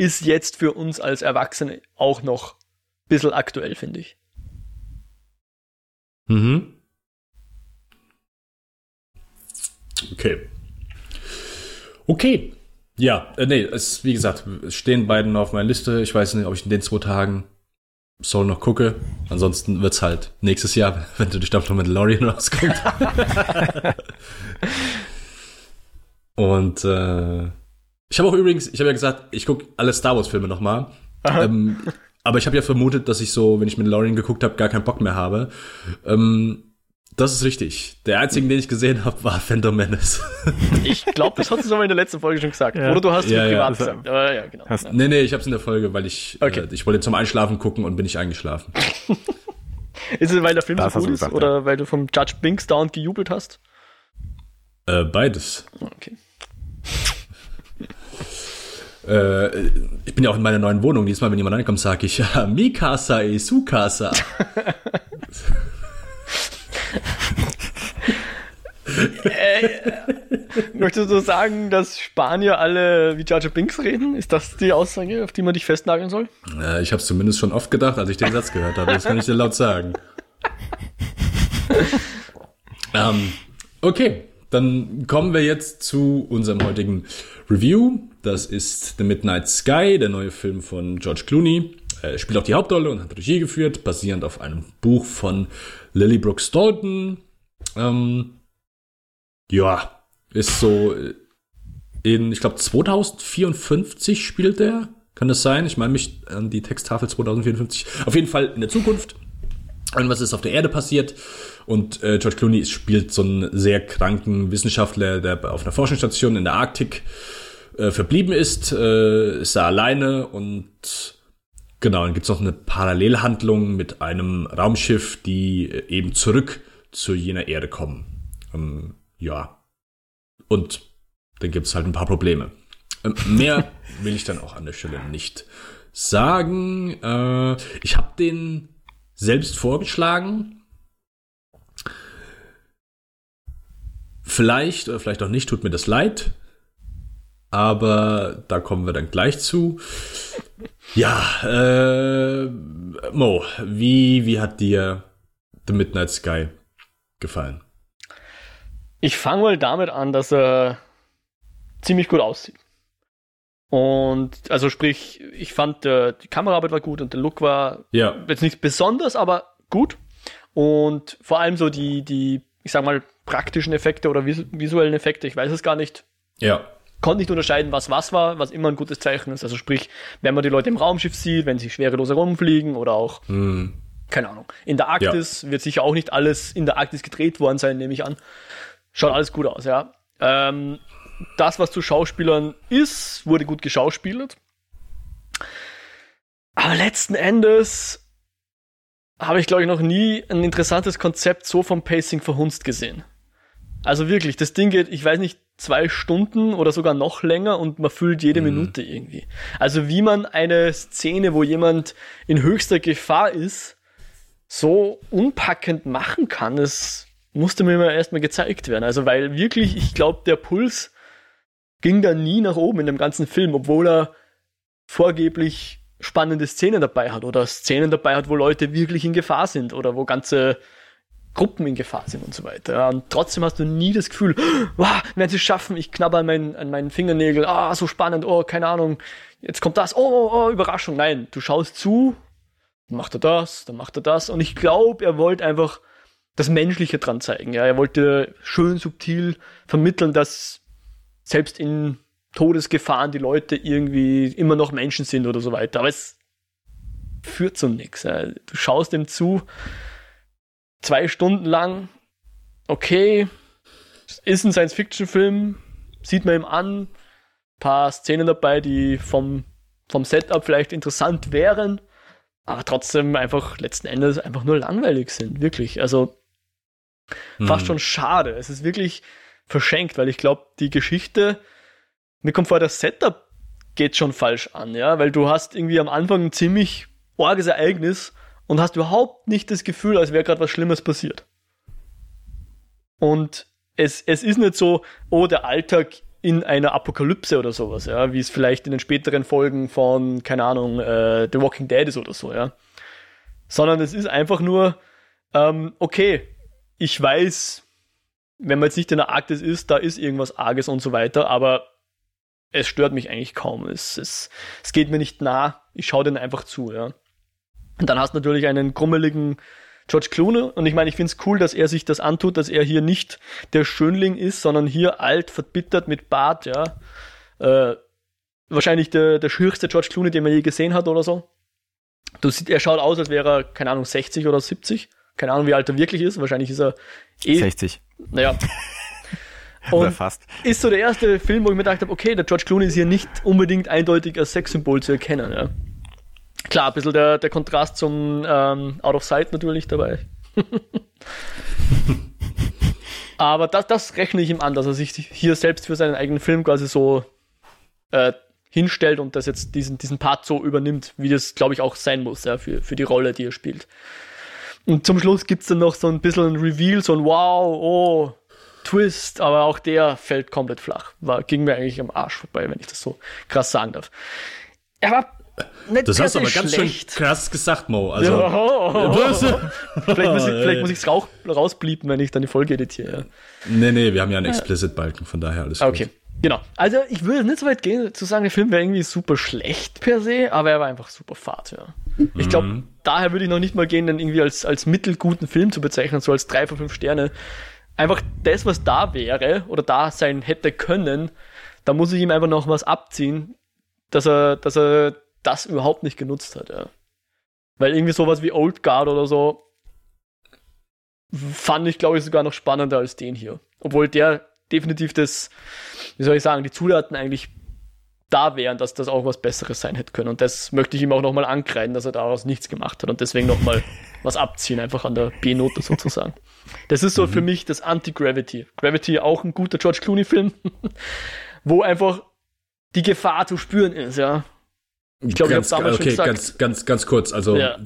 ist jetzt für uns als Erwachsene auch noch ein bisschen aktuell, finde ich. Mhm. Okay. Okay. Ja, äh, nee, es, wie gesagt, es stehen beiden auf meiner Liste. Ich weiß nicht, ob ich in den zwei Tagen Soul noch gucke. Ansonsten wird's halt nächstes Jahr, wenn du die Staffel Mandalorian rauskommt. Und äh, ich habe auch übrigens, ich habe ja gesagt, ich gucke alle Star Wars Filme nochmal. Ähm, aber ich habe ja vermutet, dass ich so, wenn ich Mandalorian geguckt habe, gar keinen Bock mehr habe. Ähm, das ist richtig. Der einzige, den ich gesehen habe, war Phantom Menace. ich glaube, das hast du aber in der letzten Folge schon gesagt. Ja. Oder du hast es ja, ja, privat gesagt. Aber ja, genau. Hast, nee, nee, ich habe es in der Folge, weil ich, okay. äh, ich wollte zum Einschlafen gucken und bin ich eingeschlafen. ist es, weil der Film das so gut ist? Gesagt, oder ja. weil du vom Judge Binks dauernd gejubelt hast? Äh, beides. Okay. Äh, ich bin ja auch in meiner neuen Wohnung. Diesmal, wenn jemand reinkommt, sage ich, ja, Mikasa e Sukasa. äh, möchtest du sagen, dass Spanier alle wie Jar Binks reden? Ist das die Aussage, auf die man dich festnageln soll? Äh, ich habe es zumindest schon oft gedacht, als ich den Satz gehört habe. Das kann ich dir laut sagen. ähm, okay, dann kommen wir jetzt zu unserem heutigen Review. Das ist The Midnight Sky, der neue Film von George Clooney. Er spielt auch die Hauptrolle und hat Regie geführt, basierend auf einem Buch von Lily Brooks Dalton. Ähm, ja, ist so in, ich glaube, 2054 spielt er. Kann das sein? Ich meine mich an die Texttafel 2054. Auf jeden Fall in der Zukunft. Und was ist auf der Erde passiert? Und äh, George Clooney spielt so einen sehr kranken Wissenschaftler, der auf einer Forschungsstation in der Arktik äh, verblieben ist, äh, ist da alleine und genau, dann gibt's noch eine Parallelhandlung mit einem Raumschiff, die äh, eben zurück zu jener Erde kommen. Ähm, ja. Und dann gibt's halt ein paar Probleme. Ähm, mehr will ich dann auch an der Stelle nicht sagen. Äh, ich habe den selbst vorgeschlagen. Vielleicht oder vielleicht auch nicht, tut mir das leid. Aber da kommen wir dann gleich zu. Ja, äh, Mo, wie, wie hat dir The Midnight Sky gefallen? Ich fange mal damit an, dass er ziemlich gut aussieht. Und also sprich, ich fand äh, die Kameraarbeit war gut und der Look war ja. jetzt nicht besonders, aber gut. Und vor allem so die, die, ich sag mal, praktischen Effekte oder vis visuellen Effekte, ich weiß es gar nicht. Ja. Konnte nicht unterscheiden, was was war, was immer ein gutes Zeichen ist. Also sprich, wenn man die Leute im Raumschiff sieht, wenn sie schwerelos herumfliegen oder auch, hm. keine Ahnung. In der Arktis ja. wird sicher auch nicht alles in der Arktis gedreht worden sein, nehme ich an. Schaut alles gut aus, ja. Ähm, das, was zu Schauspielern ist, wurde gut geschauspielert. Aber letzten Endes habe ich, glaube ich, noch nie ein interessantes Konzept so vom Pacing verhunzt gesehen. Also wirklich, das Ding geht, ich weiß nicht, zwei Stunden oder sogar noch länger und man fühlt jede mhm. Minute irgendwie. Also wie man eine Szene, wo jemand in höchster Gefahr ist, so unpackend machen kann, das musste mir immer erstmal gezeigt werden. Also weil wirklich, ich glaube, der Puls ging da nie nach oben in dem ganzen Film, obwohl er vorgeblich spannende Szenen dabei hat oder Szenen dabei hat, wo Leute wirklich in Gefahr sind oder wo ganze Gruppen in Gefahr sind und so weiter. Und trotzdem hast du nie das Gefühl, wow, werden sie es schaffen, ich knabber an meinen, an meinen Fingernägeln, ah, so spannend, oh, keine Ahnung, jetzt kommt das, oh, oh, oh, Überraschung. Nein, du schaust zu, dann macht er das, dann macht er das. Und ich glaube, er wollte einfach das Menschliche dran zeigen. Ja, er wollte schön subtil vermitteln, dass selbst in Todesgefahren die Leute irgendwie immer noch Menschen sind oder so weiter. Aber es führt zu nichts. Du schaust dem zu, zwei Stunden lang, okay, ist ein Science-Fiction-Film, sieht man ihm an, paar Szenen dabei, die vom, vom Setup vielleicht interessant wären, aber trotzdem einfach letzten Endes einfach nur langweilig sind, wirklich. Also fast hm. schon schade. Es ist wirklich verschenkt, weil ich glaube, die Geschichte, mir kommt vor, das Setup geht schon falsch an, ja, weil du hast irgendwie am Anfang ein ziemlich orges Ereignis und hast überhaupt nicht das Gefühl, als wäre gerade was Schlimmes passiert. Und es, es ist nicht so, oh, der Alltag in einer Apokalypse oder sowas, ja, wie es vielleicht in den späteren Folgen von, keine Ahnung, äh, The Walking Dead ist oder so, ja. Sondern es ist einfach nur, ähm, okay, ich weiß, wenn man jetzt nicht in der Arktis ist, da ist irgendwas Arges und so weiter, aber es stört mich eigentlich kaum. Es, es, es geht mir nicht nah. Ich schaue den einfach zu, ja. Und dann hast du natürlich einen grummeligen George Clooney und ich meine, ich finde es cool, dass er sich das antut, dass er hier nicht der Schönling ist, sondern hier alt, verbittert mit Bart, ja. Äh, wahrscheinlich der, der schürste George Clooney, den man je gesehen hat oder so. Du siehst, er schaut aus, als wäre er, keine Ahnung, 60 oder 70. Keine Ahnung, wie alt er wirklich ist. Wahrscheinlich ist er eh. 60. Naja. Und fast. ist so der erste Film, wo ich mir gedacht habe, okay, der George Clooney ist hier nicht unbedingt eindeutig als Sexsymbol zu erkennen. Ja. Klar, ein bisschen der, der Kontrast zum ähm, Out of Sight natürlich dabei. Aber das, das rechne ich ihm an, dass er sich hier selbst für seinen eigenen Film quasi so äh, hinstellt und das jetzt diesen, diesen Part so übernimmt, wie das, glaube ich, auch sein muss, ja, für, für die Rolle, die er spielt. Und zum Schluss gibt es dann noch so ein bisschen ein Reveal, so ein Wow, oh, Twist, aber auch der fällt komplett flach. War, ging mir eigentlich am Arsch vorbei, wenn ich das so krass sagen darf. Er war nicht das hast du aber ganz schlecht. schön krass gesagt, Mo. Also, ja, oh, oh, oh. vielleicht muss ich es raus, rausblieben, wenn ich dann die Folge editiere. Ja. Nee, nee, wir haben ja einen Explicit-Balken, von daher alles okay. gut. Okay, genau. Also ich würde nicht so weit gehen, zu sagen, der Film wäre irgendwie super schlecht per se, aber er war einfach super fad, ja. Ich glaube, mhm. daher würde ich noch nicht mal gehen, den irgendwie als, als mittelguten Film zu bezeichnen, so als drei von fünf Sterne. Einfach das, was da wäre oder da sein hätte können, da muss ich ihm einfach noch was abziehen, dass er, dass er das überhaupt nicht genutzt hat, ja. Weil irgendwie sowas wie Old Guard oder so fand ich, glaube ich, sogar noch spannender als den hier. Obwohl der definitiv das, wie soll ich sagen, die Zutaten eigentlich da wären, dass das auch was Besseres sein hätte können. Und das möchte ich ihm auch nochmal ankreiden, dass er daraus nichts gemacht hat und deswegen nochmal was abziehen, einfach an der B-Note sozusagen. Das ist so mhm. für mich das Anti-Gravity. Gravity auch ein guter George Clooney-Film, wo einfach die Gefahr zu spüren ist, ja. Ich glaube, ich habe damals okay, gesagt. Ganz, ganz, ganz kurz, also ja.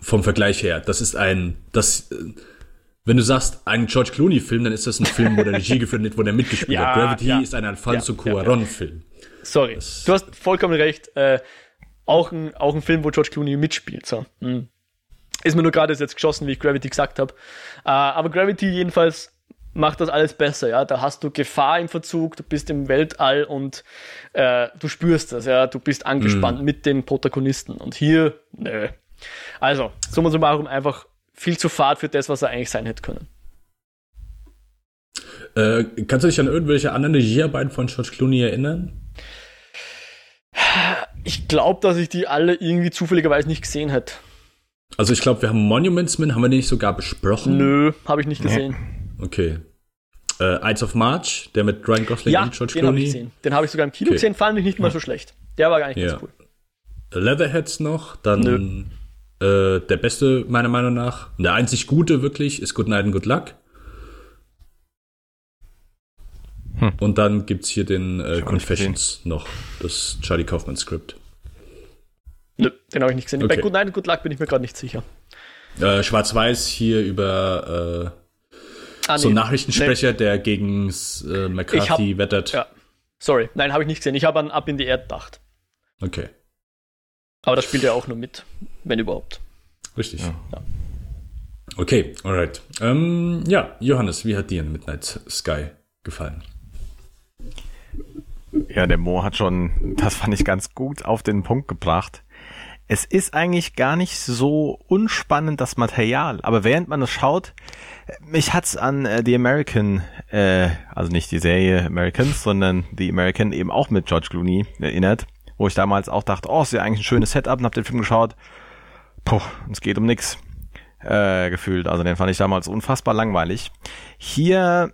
vom Vergleich her, das ist ein, das, wenn du sagst, ein George Clooney-Film, dann ist das ein Film, wo der Regie geführt wird, wo der mitgespielt ja, hat. Gravity ja. ist ein Alfonso ja, Cuaron-Film. Sorry, das du hast vollkommen recht. Äh, auch, ein, auch ein Film, wo George Clooney mitspielt. So. Hm. Ist mir nur gerade jetzt geschossen, wie ich Gravity gesagt habe. Äh, aber Gravity jedenfalls macht das alles besser, ja. Da hast du Gefahr im Verzug, du bist im Weltall und äh, du spürst das, ja. Du bist angespannt mhm. mit den Protagonisten. Und hier, nö. Also, summa summarum einfach viel zu fad für das, was er eigentlich sein hätte können. Äh, kannst du dich an irgendwelche anderen Regiearbeiten von George Clooney erinnern? Ich glaube, dass ich die alle irgendwie zufälligerweise nicht gesehen hätte. Also ich glaube, wir haben Monuments Man, haben wir den nicht sogar besprochen? Nö, habe ich nicht gesehen. Okay. Äh, Ides of March, der mit Ryan Gosling ja, und George den Clooney. Den habe ich gesehen. Den habe ich sogar im Kino okay. gesehen, fand ich nicht mal so schlecht. Der war gar nicht ja. ganz cool. Leatherheads noch, dann äh, der beste meiner Meinung nach. Und der einzig gute wirklich ist Good Night and Good Luck. Hm. Und dann gibt es hier den äh, Confessions noch, das Charlie Kaufman Skript. Nö, den habe ich nicht gesehen. Okay. Bei Good Night and Good Luck bin ich mir gerade nicht sicher. Äh, Schwarz-Weiß hier über ah, so nee. Nachrichtensprecher, nee. der gegen äh, McCarthy hab, wettert. Ja. Sorry, nein, habe ich nicht gesehen. Ich habe an Up in the Air gedacht. Okay. Aber das spielt er auch nur mit, wenn überhaupt. Richtig. Ja. ja. Okay, alright. Ähm, ja, Johannes, wie hat dir Midnight Sky gefallen? Ja, der Mo hat schon, das fand ich ganz gut auf den Punkt gebracht. Es ist eigentlich gar nicht so unspannend, das Material, aber während man es schaut, mich hat's an äh, The American, äh, also nicht die Serie Americans, sondern The American eben auch mit George Clooney erinnert, wo ich damals auch dachte, oh, ist ja eigentlich ein schönes Setup und hab den Film geschaut. Puh, es geht um nix äh, gefühlt. Also den fand ich damals unfassbar langweilig. Hier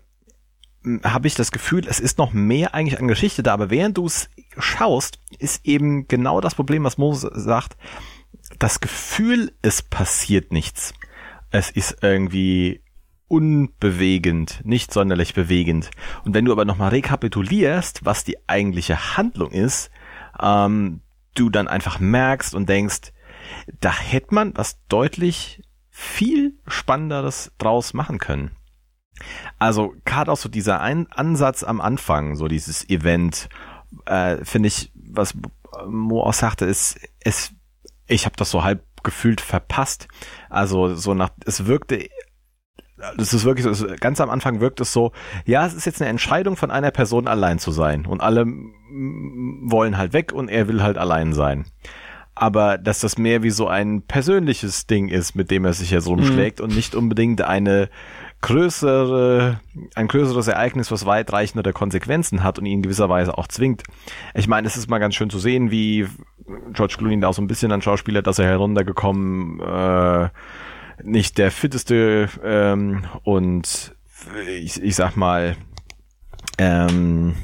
habe ich das Gefühl, es ist noch mehr eigentlich an Geschichte da, aber während du es schaust, ist eben genau das Problem, was Mose sagt. Das Gefühl, es passiert nichts. Es ist irgendwie unbewegend, nicht sonderlich bewegend. Und wenn du aber nochmal rekapitulierst, was die eigentliche Handlung ist, ähm, du dann einfach merkst und denkst, da hätte man was deutlich viel Spannenderes draus machen können. Also gerade auch so dieser Ein Ansatz am Anfang, so dieses Event, äh, finde ich, was Mo auch sagte, ist, es, ich habe das so halb gefühlt verpasst. Also so nach, es wirkte das ist wirklich so, ganz am Anfang wirkt es so, ja, es ist jetzt eine Entscheidung von einer Person allein zu sein und alle wollen halt weg und er will halt allein sein. Aber dass das mehr wie so ein persönliches Ding ist, mit dem er sich ja so umschlägt mhm. und nicht unbedingt eine größere, ein größeres Ereignis, was weitreichendere Konsequenzen hat und ihn in gewisser Weise auch zwingt. Ich meine, es ist mal ganz schön zu sehen, wie George Clooney da auch so ein bisschen an Schauspieler, dass er heruntergekommen, äh, nicht der fitteste ähm, und ich, ich sag mal, ähm,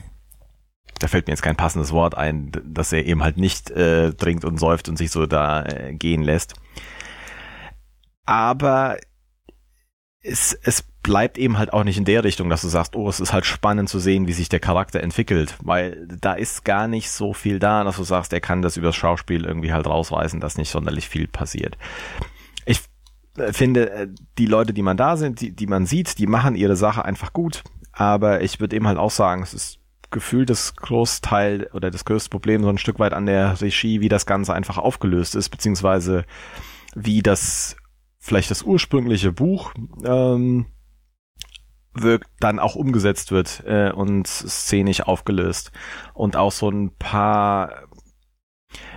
da fällt mir jetzt kein passendes Wort ein, dass er eben halt nicht äh, trinkt und säuft und sich so da äh, gehen lässt. Aber es, es bleibt eben halt auch nicht in der Richtung, dass du sagst, oh, es ist halt spannend zu sehen, wie sich der Charakter entwickelt, weil da ist gar nicht so viel da, dass du sagst, er kann das übers Schauspiel irgendwie halt rausreißen, dass nicht sonderlich viel passiert. Ich äh, finde, äh, die Leute, die man da sind, die, die man sieht, die machen ihre Sache einfach gut, aber ich würde eben halt auch sagen, es ist gefühlt das Großteil oder das größte Problem so ein Stück weit an der Regie, wie das Ganze einfach aufgelöst ist, beziehungsweise wie das vielleicht das ursprüngliche Buch ähm, wirkt, dann auch umgesetzt wird äh, und szenisch aufgelöst. Und auch so ein paar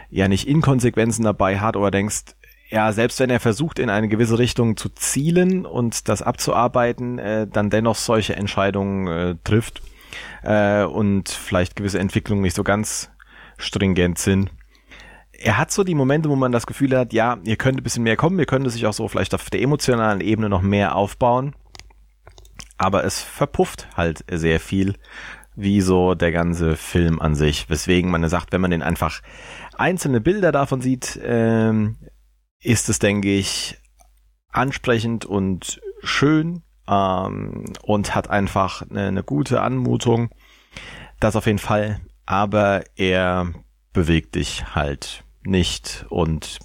ja nicht Inkonsequenzen dabei hat oder denkst, ja, selbst wenn er versucht, in eine gewisse Richtung zu zielen und das abzuarbeiten, äh, dann dennoch solche Entscheidungen äh, trifft äh, und vielleicht gewisse Entwicklungen nicht so ganz stringent sind. Er hat so die Momente, wo man das Gefühl hat, ja, ihr könnt ein bisschen mehr kommen, ihr könnt sich auch so vielleicht auf der emotionalen Ebene noch mehr aufbauen. Aber es verpufft halt sehr viel, wie so der ganze Film an sich. Weswegen man sagt, wenn man den einfach einzelne Bilder davon sieht, ähm, ist es, denke ich, ansprechend und schön ähm, und hat einfach eine, eine gute Anmutung. Das auf jeden Fall. Aber er bewegt dich halt nicht und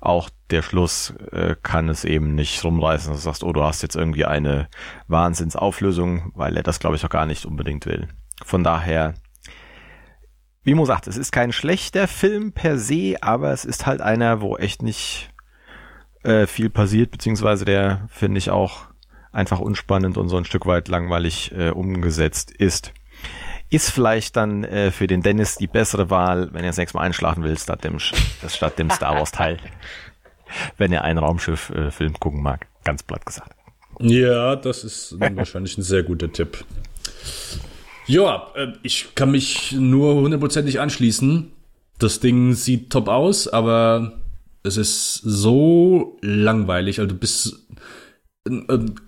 auch der Schluss äh, kann es eben nicht rumreißen, dass du sagst, oh, du hast jetzt irgendwie eine Wahnsinnsauflösung, weil er das, glaube ich, auch gar nicht unbedingt will. Von daher, wie Mo sagt, es ist kein schlechter Film per se, aber es ist halt einer, wo echt nicht äh, viel passiert, beziehungsweise der, finde ich, auch einfach unspannend und so ein Stück weit langweilig äh, umgesetzt ist. Ist vielleicht dann äh, für den Dennis die bessere Wahl, wenn er das nächste Mal einschlafen will, statt dem, statt dem Star Wars Teil. wenn er einen Raumschiff-Film äh, gucken mag. Ganz platt gesagt. Ja, das ist wahrscheinlich ein sehr guter Tipp. Ja, äh, ich kann mich nur hundertprozentig anschließen. Das Ding sieht top aus, aber es ist so langweilig. Also du bist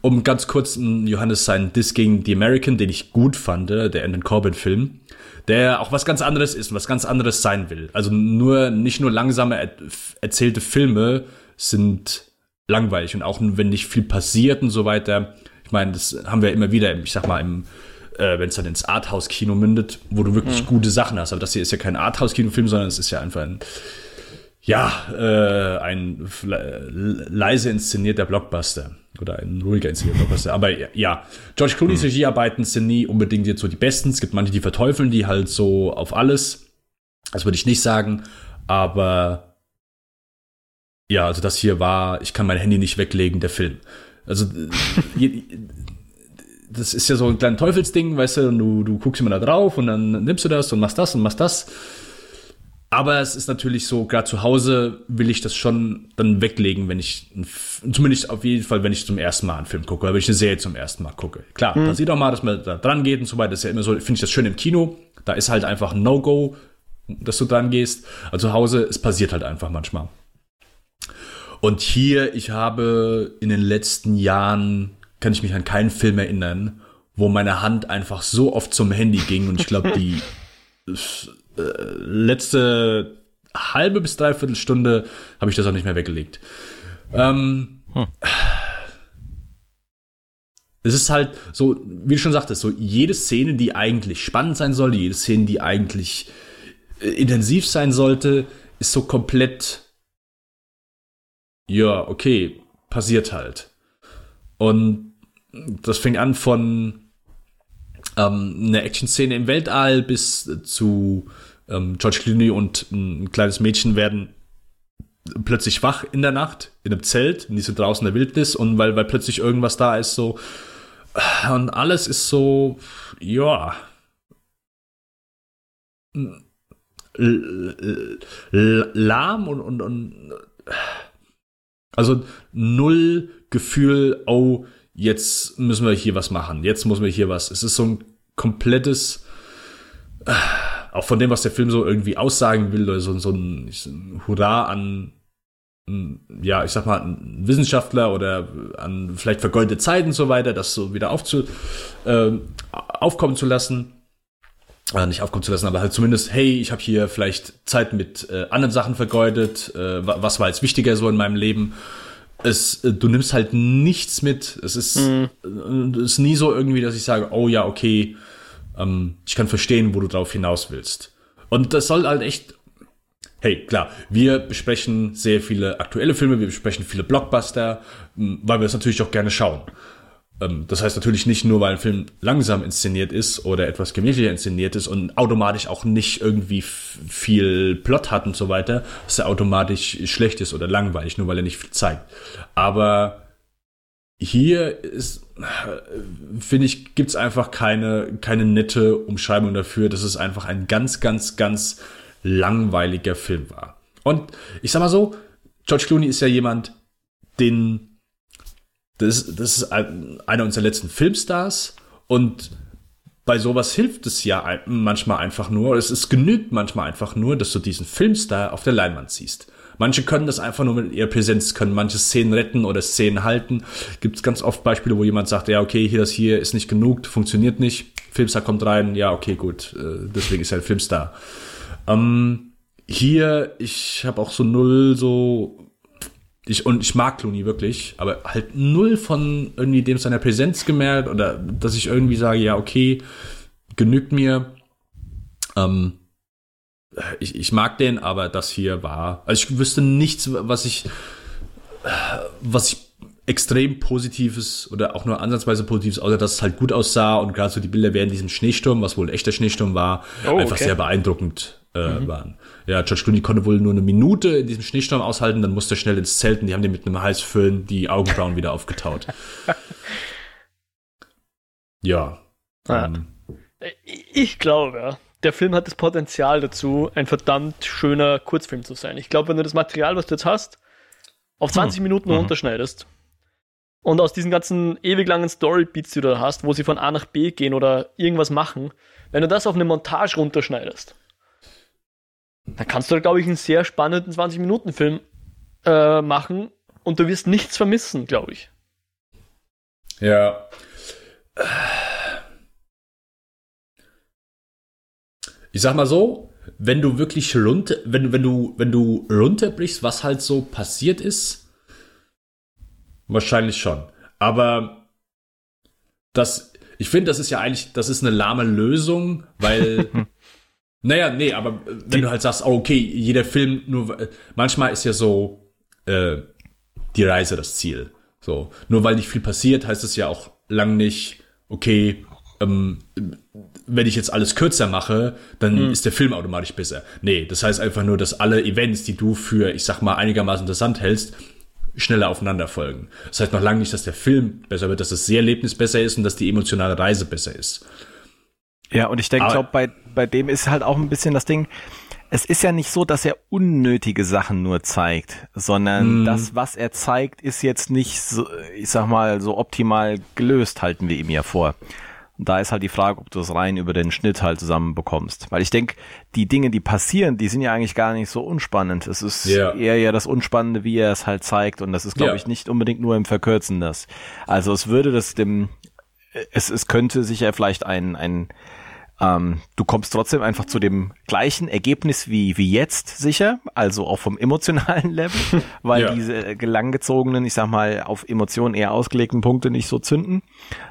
um ganz kurz Johannes sein Diss gegen The American, den ich gut fand, äh, der Anton Corbin-Film, der auch was ganz anderes ist und was ganz anderes sein will. Also nur, nicht nur langsame er erzählte Filme sind langweilig und auch wenn nicht viel passiert und so weiter. Ich meine, das haben wir immer wieder, ich sag mal, im, äh, wenn es dann ins Arthouse-Kino mündet, wo du wirklich mhm. gute Sachen hast. Aber das hier ist ja kein Arthouse-Kinofilm, sondern es ist ja einfach ein ja, äh, ein leise inszenierter Blockbuster oder ein ruhiger Blockbuster. Aber ja, George Clooney's hm. Regiearbeiten sind nie unbedingt jetzt so die besten. Es gibt manche, die verteufeln die halt so auf alles. Das würde ich nicht sagen. Aber ja, also das hier war, ich kann mein Handy nicht weglegen, der Film. Also das ist ja so ein kleines Teufelsding, weißt du, und du, du guckst immer da drauf und dann nimmst du das und machst das und machst das. Aber es ist natürlich so, gerade zu Hause will ich das schon dann weglegen, wenn ich, zumindest auf jeden Fall, wenn ich zum ersten Mal einen Film gucke, oder wenn ich eine Serie zum ersten Mal gucke. Klar, hm. passiert auch mal, dass man da dran geht und so weiter. Das ist ja immer so, finde ich das schön im Kino. Da ist halt einfach ein No-Go, dass du dran gehst. Also zu Hause, es passiert halt einfach manchmal. Und hier, ich habe in den letzten Jahren, kann ich mich an keinen Film erinnern, wo meine Hand einfach so oft zum Handy ging und ich glaube, die äh, letzte halbe bis dreiviertel Stunde habe ich das auch nicht mehr weggelegt. Ähm, hm. Es ist halt so, wie du schon sagtest, so jede Szene, die eigentlich spannend sein sollte, jede Szene, die eigentlich äh, intensiv sein sollte, ist so komplett, ja, okay, passiert halt. Und das fängt an von ähm, einer Action-Szene im Weltall bis zu ähm, George Clooney und ein kleines Mädchen werden plötzlich wach in der Nacht in einem Zelt, nicht so draußen in der Wildnis und weil, weil plötzlich irgendwas da ist, so und alles ist so, ja, lahm und, und, und also null Gefühl, oh, jetzt müssen wir hier was machen, jetzt müssen wir hier was. Es ist so ein komplettes auch von dem, was der Film so irgendwie aussagen will, oder so, so ein, ein Hurra an, ja, ich sag mal, an Wissenschaftler oder an vielleicht vergoldete Zeiten und so weiter, das so wieder aufzu, äh, aufkommen zu lassen. Äh, nicht aufkommen zu lassen, aber halt zumindest, hey, ich habe hier vielleicht Zeit mit äh, anderen Sachen vergeudet, äh, was war jetzt wichtiger so in meinem Leben. Es, äh, du nimmst halt nichts mit. Es ist, mhm. Äh, es ist nie so irgendwie, dass ich sage, oh ja, okay, ähm, ich kann verstehen, wo du drauf hinaus willst. Und das soll halt echt. Hey, klar, wir besprechen sehr viele aktuelle Filme, wir besprechen viele Blockbuster, weil wir es natürlich auch gerne schauen. Ähm, das heißt natürlich nicht nur, weil ein Film langsam inszeniert ist oder etwas gemächlicher inszeniert ist und automatisch auch nicht irgendwie viel Plot hat und so weiter, dass er automatisch schlecht ist oder langweilig, nur weil er nicht viel zeigt. Aber hier ist, finde ich, gibt's einfach keine, keine nette Umschreibung dafür. Das ist einfach ein ganz, ganz, ganz langweiliger Film war. Und ich sag mal so, George Clooney ist ja jemand, den, das, das ist einer unserer letzten Filmstars und bei sowas hilft es ja manchmal einfach nur, es, es genügt manchmal einfach nur, dass du diesen Filmstar auf der Leinwand siehst. Manche können das einfach nur mit ihrer Präsenz, können manche Szenen retten oder Szenen halten. Gibt es ganz oft Beispiele, wo jemand sagt, ja, okay, hier das hier ist nicht genug, funktioniert nicht. Filmstar kommt rein, ja, okay, gut, äh, deswegen ist er ein Filmstar. Ähm, hier, ich habe auch so null so ich, und ich mag Clooney wirklich, aber halt null von irgendwie dem seiner Präsenz gemerkt oder dass ich irgendwie sage, ja, okay, genügt mir. Ähm, ich, ich mag den, aber das hier war, also ich wüsste nichts, was ich, was ich extrem positives oder auch nur ansatzweise positives, außer dass es halt gut aussah und gerade so die Bilder während diesem Schneesturm, was wohl ein echter Schneesturm war, oh, einfach okay. sehr beeindruckend äh, mhm. waren. Ja, George Clooney konnte wohl nur eine Minute in diesem Schneesturm aushalten, dann musste er schnell ins Zelt und die haben den mit einem Heißföhn die Augenbrauen wieder aufgetaut. ja. ja. Ähm, ich glaube, der Film hat das Potenzial dazu, ein verdammt schöner Kurzfilm zu sein. Ich glaube, wenn du das Material, was du jetzt hast, auf 20 hm. Minuten mhm. runterschneidest und aus diesen ganzen ewig langen Storybeats, die du da hast, wo sie von A nach B gehen oder irgendwas machen, wenn du das auf eine Montage runterschneidest, dann kannst du, glaube ich, einen sehr spannenden 20-Minuten-Film äh, machen und du wirst nichts vermissen, glaube ich. Ja. Ich sag mal so, wenn du wirklich runter, wenn, wenn du, wenn du runterbrichst, was halt so passiert ist, wahrscheinlich schon. Aber das, ich finde, das ist ja eigentlich, das ist eine lahme Lösung, weil Naja, nee, aber wenn die, du halt sagst, oh, okay, jeder Film nur, manchmal ist ja so äh, die Reise das Ziel. So, nur weil nicht viel passiert, heißt es ja auch lang nicht, okay, ähm, wenn ich jetzt alles kürzer mache, dann hm. ist der Film automatisch besser. Nee, das heißt einfach nur, dass alle Events, die du für, ich sag mal, einigermaßen interessant hältst, schneller aufeinander folgen. Das heißt noch lange nicht, dass der Film besser wird, dass das Erlebnis besser ist und dass die emotionale Reise besser ist. Ja, und ich denke, glaube, bei, bei dem ist halt auch ein bisschen das Ding, es ist ja nicht so, dass er unnötige Sachen nur zeigt, sondern mm. das, was er zeigt, ist jetzt nicht so, ich sag mal, so optimal gelöst, halten wir ihm ja vor. Und da ist halt die Frage, ob du es rein über den Schnitt halt zusammenbekommst. Weil ich denke, die Dinge, die passieren, die sind ja eigentlich gar nicht so unspannend. Es ist yeah. eher ja das Unspannende, wie er es halt zeigt. Und das ist, glaube yeah. ich, nicht unbedingt nur im Verkürzen das. Also es würde das dem, es, es könnte sich ja vielleicht ein, ein ähm, du kommst trotzdem einfach zu dem gleichen Ergebnis wie, wie jetzt sicher, also auch vom emotionalen Level, weil ja. diese gelanggezogenen, ich sag mal, auf Emotionen eher ausgelegten Punkte nicht so zünden.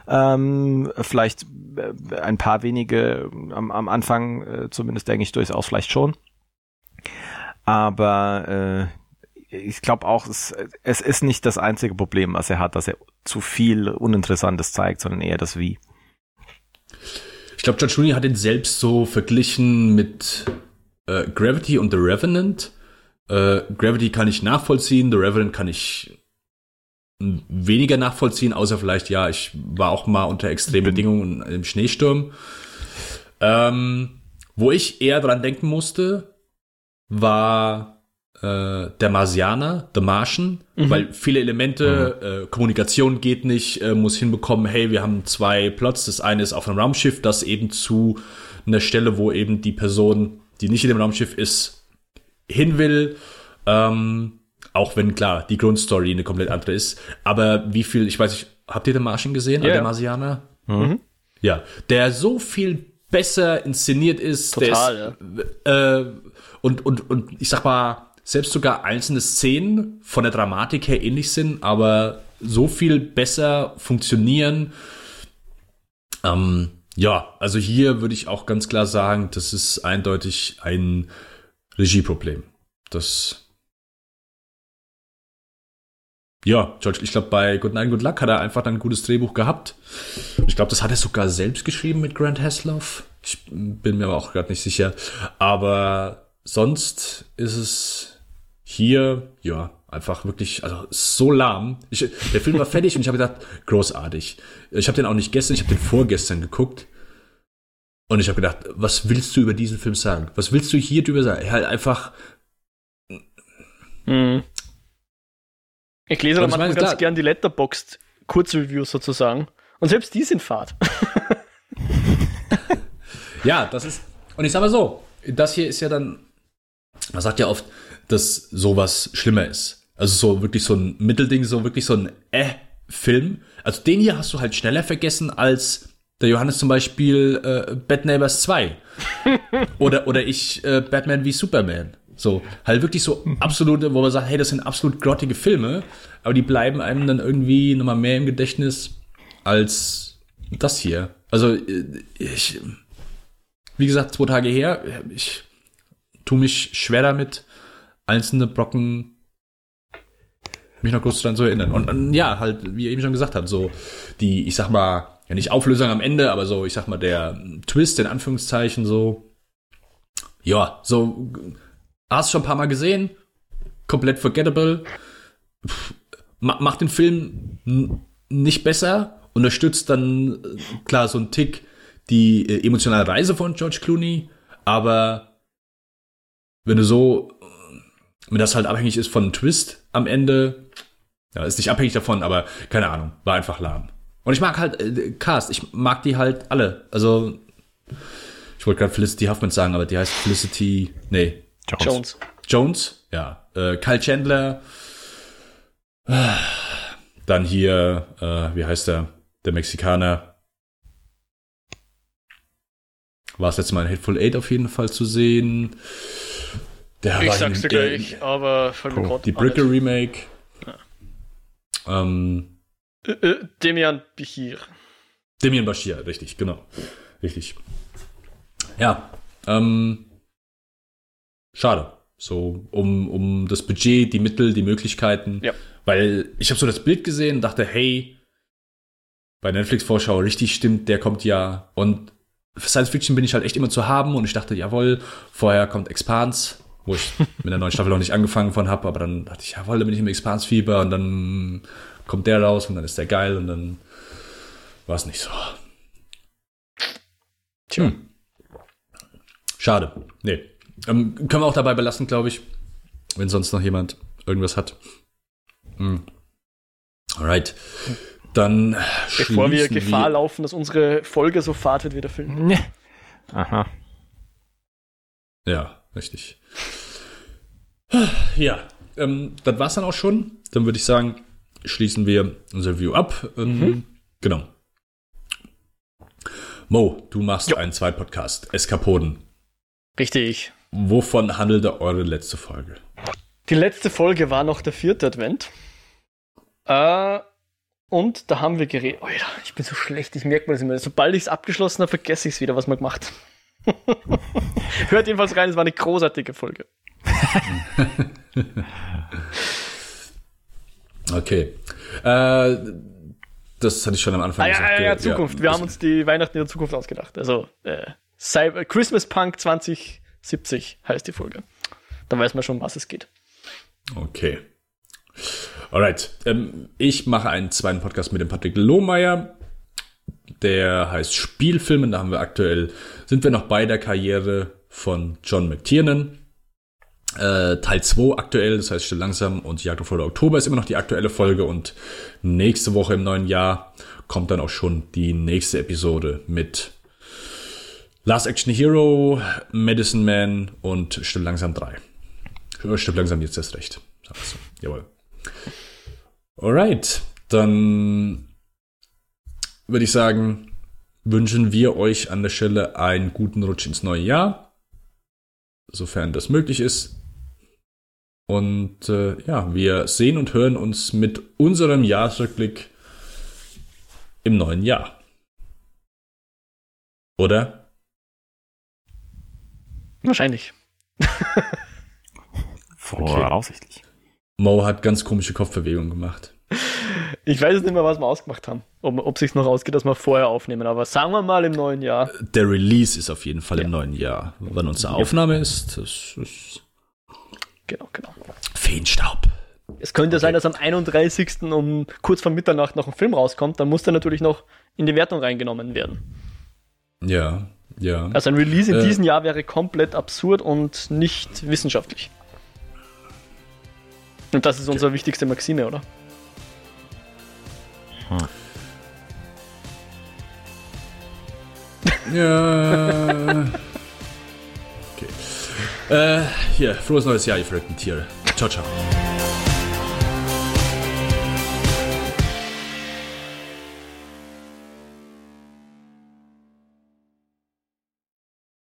Ähm, vielleicht äh, ein paar wenige am, am Anfang, äh, zumindest denke ich durchaus vielleicht schon. Aber äh, ich glaube auch, es, es ist nicht das einzige Problem, was er hat, dass er zu viel Uninteressantes zeigt, sondern eher das Wie. Ich glaube, George Clooney hat ihn selbst so verglichen mit äh, Gravity und The Revenant. Äh, Gravity kann ich nachvollziehen, The Revenant kann ich weniger nachvollziehen, außer vielleicht, ja, ich war auch mal unter extremen Bedingungen im Schneesturm. Ähm, wo ich eher dran denken musste, war äh, der Marsianer, The Martian, mhm. weil viele Elemente, mhm. äh, Kommunikation geht nicht, äh, muss hinbekommen, hey, wir haben zwei Plots. Das eine ist auf einem Raumschiff, das eben zu einer Stelle, wo eben die Person, die nicht in dem Raumschiff ist, hin will. Ähm, auch wenn klar die Grundstory eine komplett andere ist. Aber wie viel, ich weiß nicht, habt ihr den Martian gesehen, yeah. der Marsianer? Mhm. Ja, der so viel besser inszeniert ist. Total, ist, ja. Äh, und, und, und ich sag mal, selbst sogar einzelne Szenen von der Dramatik her ähnlich sind, aber so viel besser funktionieren. Ähm, ja, also hier würde ich auch ganz klar sagen, das ist eindeutig ein Regieproblem. Das ja, George, ich glaube, bei Good Night, Good Luck hat er einfach dann ein gutes Drehbuch gehabt. Ich glaube, das hat er sogar selbst geschrieben mit Grant Hasloff. Ich bin mir aber auch gerade nicht sicher. Aber sonst ist es hier, ja, einfach wirklich, also so lahm. Ich, der Film war fertig und ich habe gedacht, großartig. Ich habe den auch nicht gestern, ich habe den vorgestern geguckt. Und ich habe gedacht, was willst du über diesen Film sagen? Was willst du hier drüber sagen? Halt einfach. Hm. Ich lese ich manchmal ganz gern die Letterboxd Kurzreviews sozusagen. Und selbst die sind fad. Ja, das ist. Und ich sag mal so, das hier ist ja dann. Man sagt ja oft, dass sowas schlimmer ist. Also so wirklich so ein Mittelding, so wirklich so ein Äh-Film. Also den hier hast du halt schneller vergessen als der Johannes zum Beispiel äh, Bad Neighbors 2. oder, oder ich äh, Batman wie Superman. So, halt wirklich so absolute, wo man sagt, hey, das sind absolut grottige Filme, aber die bleiben einem dann irgendwie nochmal mehr im Gedächtnis als das hier. Also, äh, ich, wie gesagt, zwei Tage her, ich tue mich schwer damit, einzelne Brocken mich noch kurz dran zu erinnern. Und, und ja, halt, wie ihr eben schon gesagt habt, so die, ich sag mal, ja nicht Auflösung am Ende, aber so, ich sag mal, der Twist in Anführungszeichen so, ja, so, hast schon ein paar Mal gesehen, komplett forgettable, Pff, ma- macht den Film nicht besser, unterstützt dann, klar, so ein Tick die äh, emotionale Reise von George Clooney, aber wenn du so, wenn das halt abhängig ist von einem Twist am Ende, ja, ist nicht abhängig davon, aber keine Ahnung, war einfach lahm. Und ich mag halt äh, Cast, ich mag die halt alle. Also, ich wollte gerade Felicity Huffman sagen, aber die heißt Felicity, nee, Jones. Jones, ja. Äh, Kyle Chandler. Dann hier, äh, wie heißt der? Der Mexikaner. War es letztes Mal in Hateful Eight auf jeden Fall zu sehen. Der Ich sag's dir in- gleich, aber fällt mir grad Die alles. Brickle Remake. Ähm, Äh, äh, Demian Bichir. Demian Bashir, richtig, genau. Richtig. Ja, ähm, schade. So, um, um das Budget, die Mittel, die Möglichkeiten. Ja. Weil ich habe so das Bild gesehen und dachte, hey, bei Netflix-Vorschau richtig stimmt, der kommt ja. Und für Science Fiction bin ich halt echt immer zu haben und ich dachte, jawohl, vorher kommt Expanse, wo ich mit der neuen Staffel noch nicht angefangen von habe, aber dann dachte ich, jawohl, da bin ich im Expanse-Fieber und dann kommt der raus und dann ist der geil und dann war es nicht so. Tja. Hm. Schade. Nee. Ähm, können wir auch dabei belassen, glaube ich. Wenn sonst noch jemand irgendwas hat. Hm. Alright. Dann Bevor wir Gefahr laufen, dass unsere Folge so fad wird wie der Film. Nee. Aha. Ja, richtig. Ja, ähm, das war's dann auch schon. Dann würde ich sagen, schließen wir unser Review ab. Ähm, Genau. Mo, du machst Jo. einen zweiten Podcast, Eskapoden. Richtig. Wovon handelte eure letzte Folge? Die letzte Folge war noch der vierte Advent. Äh, und da haben wir geredet. Alter, ich bin so schlecht, ich merke mir das immer. Sobald ich es abgeschlossen habe, vergesse ich es wieder, was man gemacht Hört jedenfalls rein, es war eine großartige Folge. Okay. Äh, das hatte ich schon am Anfang Ah, gesagt. ja, ja, Ja, Zukunft. ja, wir haben uns die Weihnachten in der Zukunft ausgedacht. Also, äh, Cyber Christmas Punk 2070 heißt die Folge. Dann weiß man schon, was es geht. Okay. Alright. Ähm, ich mache einen zweiten Podcast mit dem Patrick Lohmeier. Der heißt Spielfilmen. Da haben wir aktuell, sind wir noch bei der Karriere von John McTiernan. Äh, Teil 2 aktuell, das heißt still langsam und Jagd auf Oktober ist immer noch die aktuelle Folge und nächste Woche im neuen Jahr kommt dann auch schon die nächste Episode mit Last Action Hero, Medicine Man und Still langsam 3. Äh, Still langsam jetzt erst recht. So. Jawohl. Alright, dann würde ich sagen, wünschen wir euch an der Stelle einen guten Rutsch ins neue Jahr, sofern das möglich ist. Und äh, ja, wir sehen und hören uns mit unserem Jahresrückblick im neuen Jahr. Oder? Wahrscheinlich. Voraussichtlich. Mo hat ganz komische Kopfbewegungen gemacht. Ich weiß jetzt nicht mehr, was wir ausgemacht haben. Ob, ob sich noch ausgeht, dass wir vorher aufnehmen. Aber sagen wir mal im neuen Jahr. Der Release ist auf jeden Fall im neuen Jahr. Wann unsere Aufnahme ist, das ist Genau, genau. Feenstaub. Es könnte sein, dass am 31. um kurz vor Mitternacht noch ein Film rauskommt. Dann muss der natürlich noch in die Wertung reingenommen werden. Ja, Ja. Also ein Release in Äh. diesem Jahr wäre komplett absurd und nicht wissenschaftlich. Und das ist unsere wichtigste Maxime, oder? Ja. Okay. Äh, hier, frohes neues Jahr, ihr verrückten Tiere. Ciao, ciao.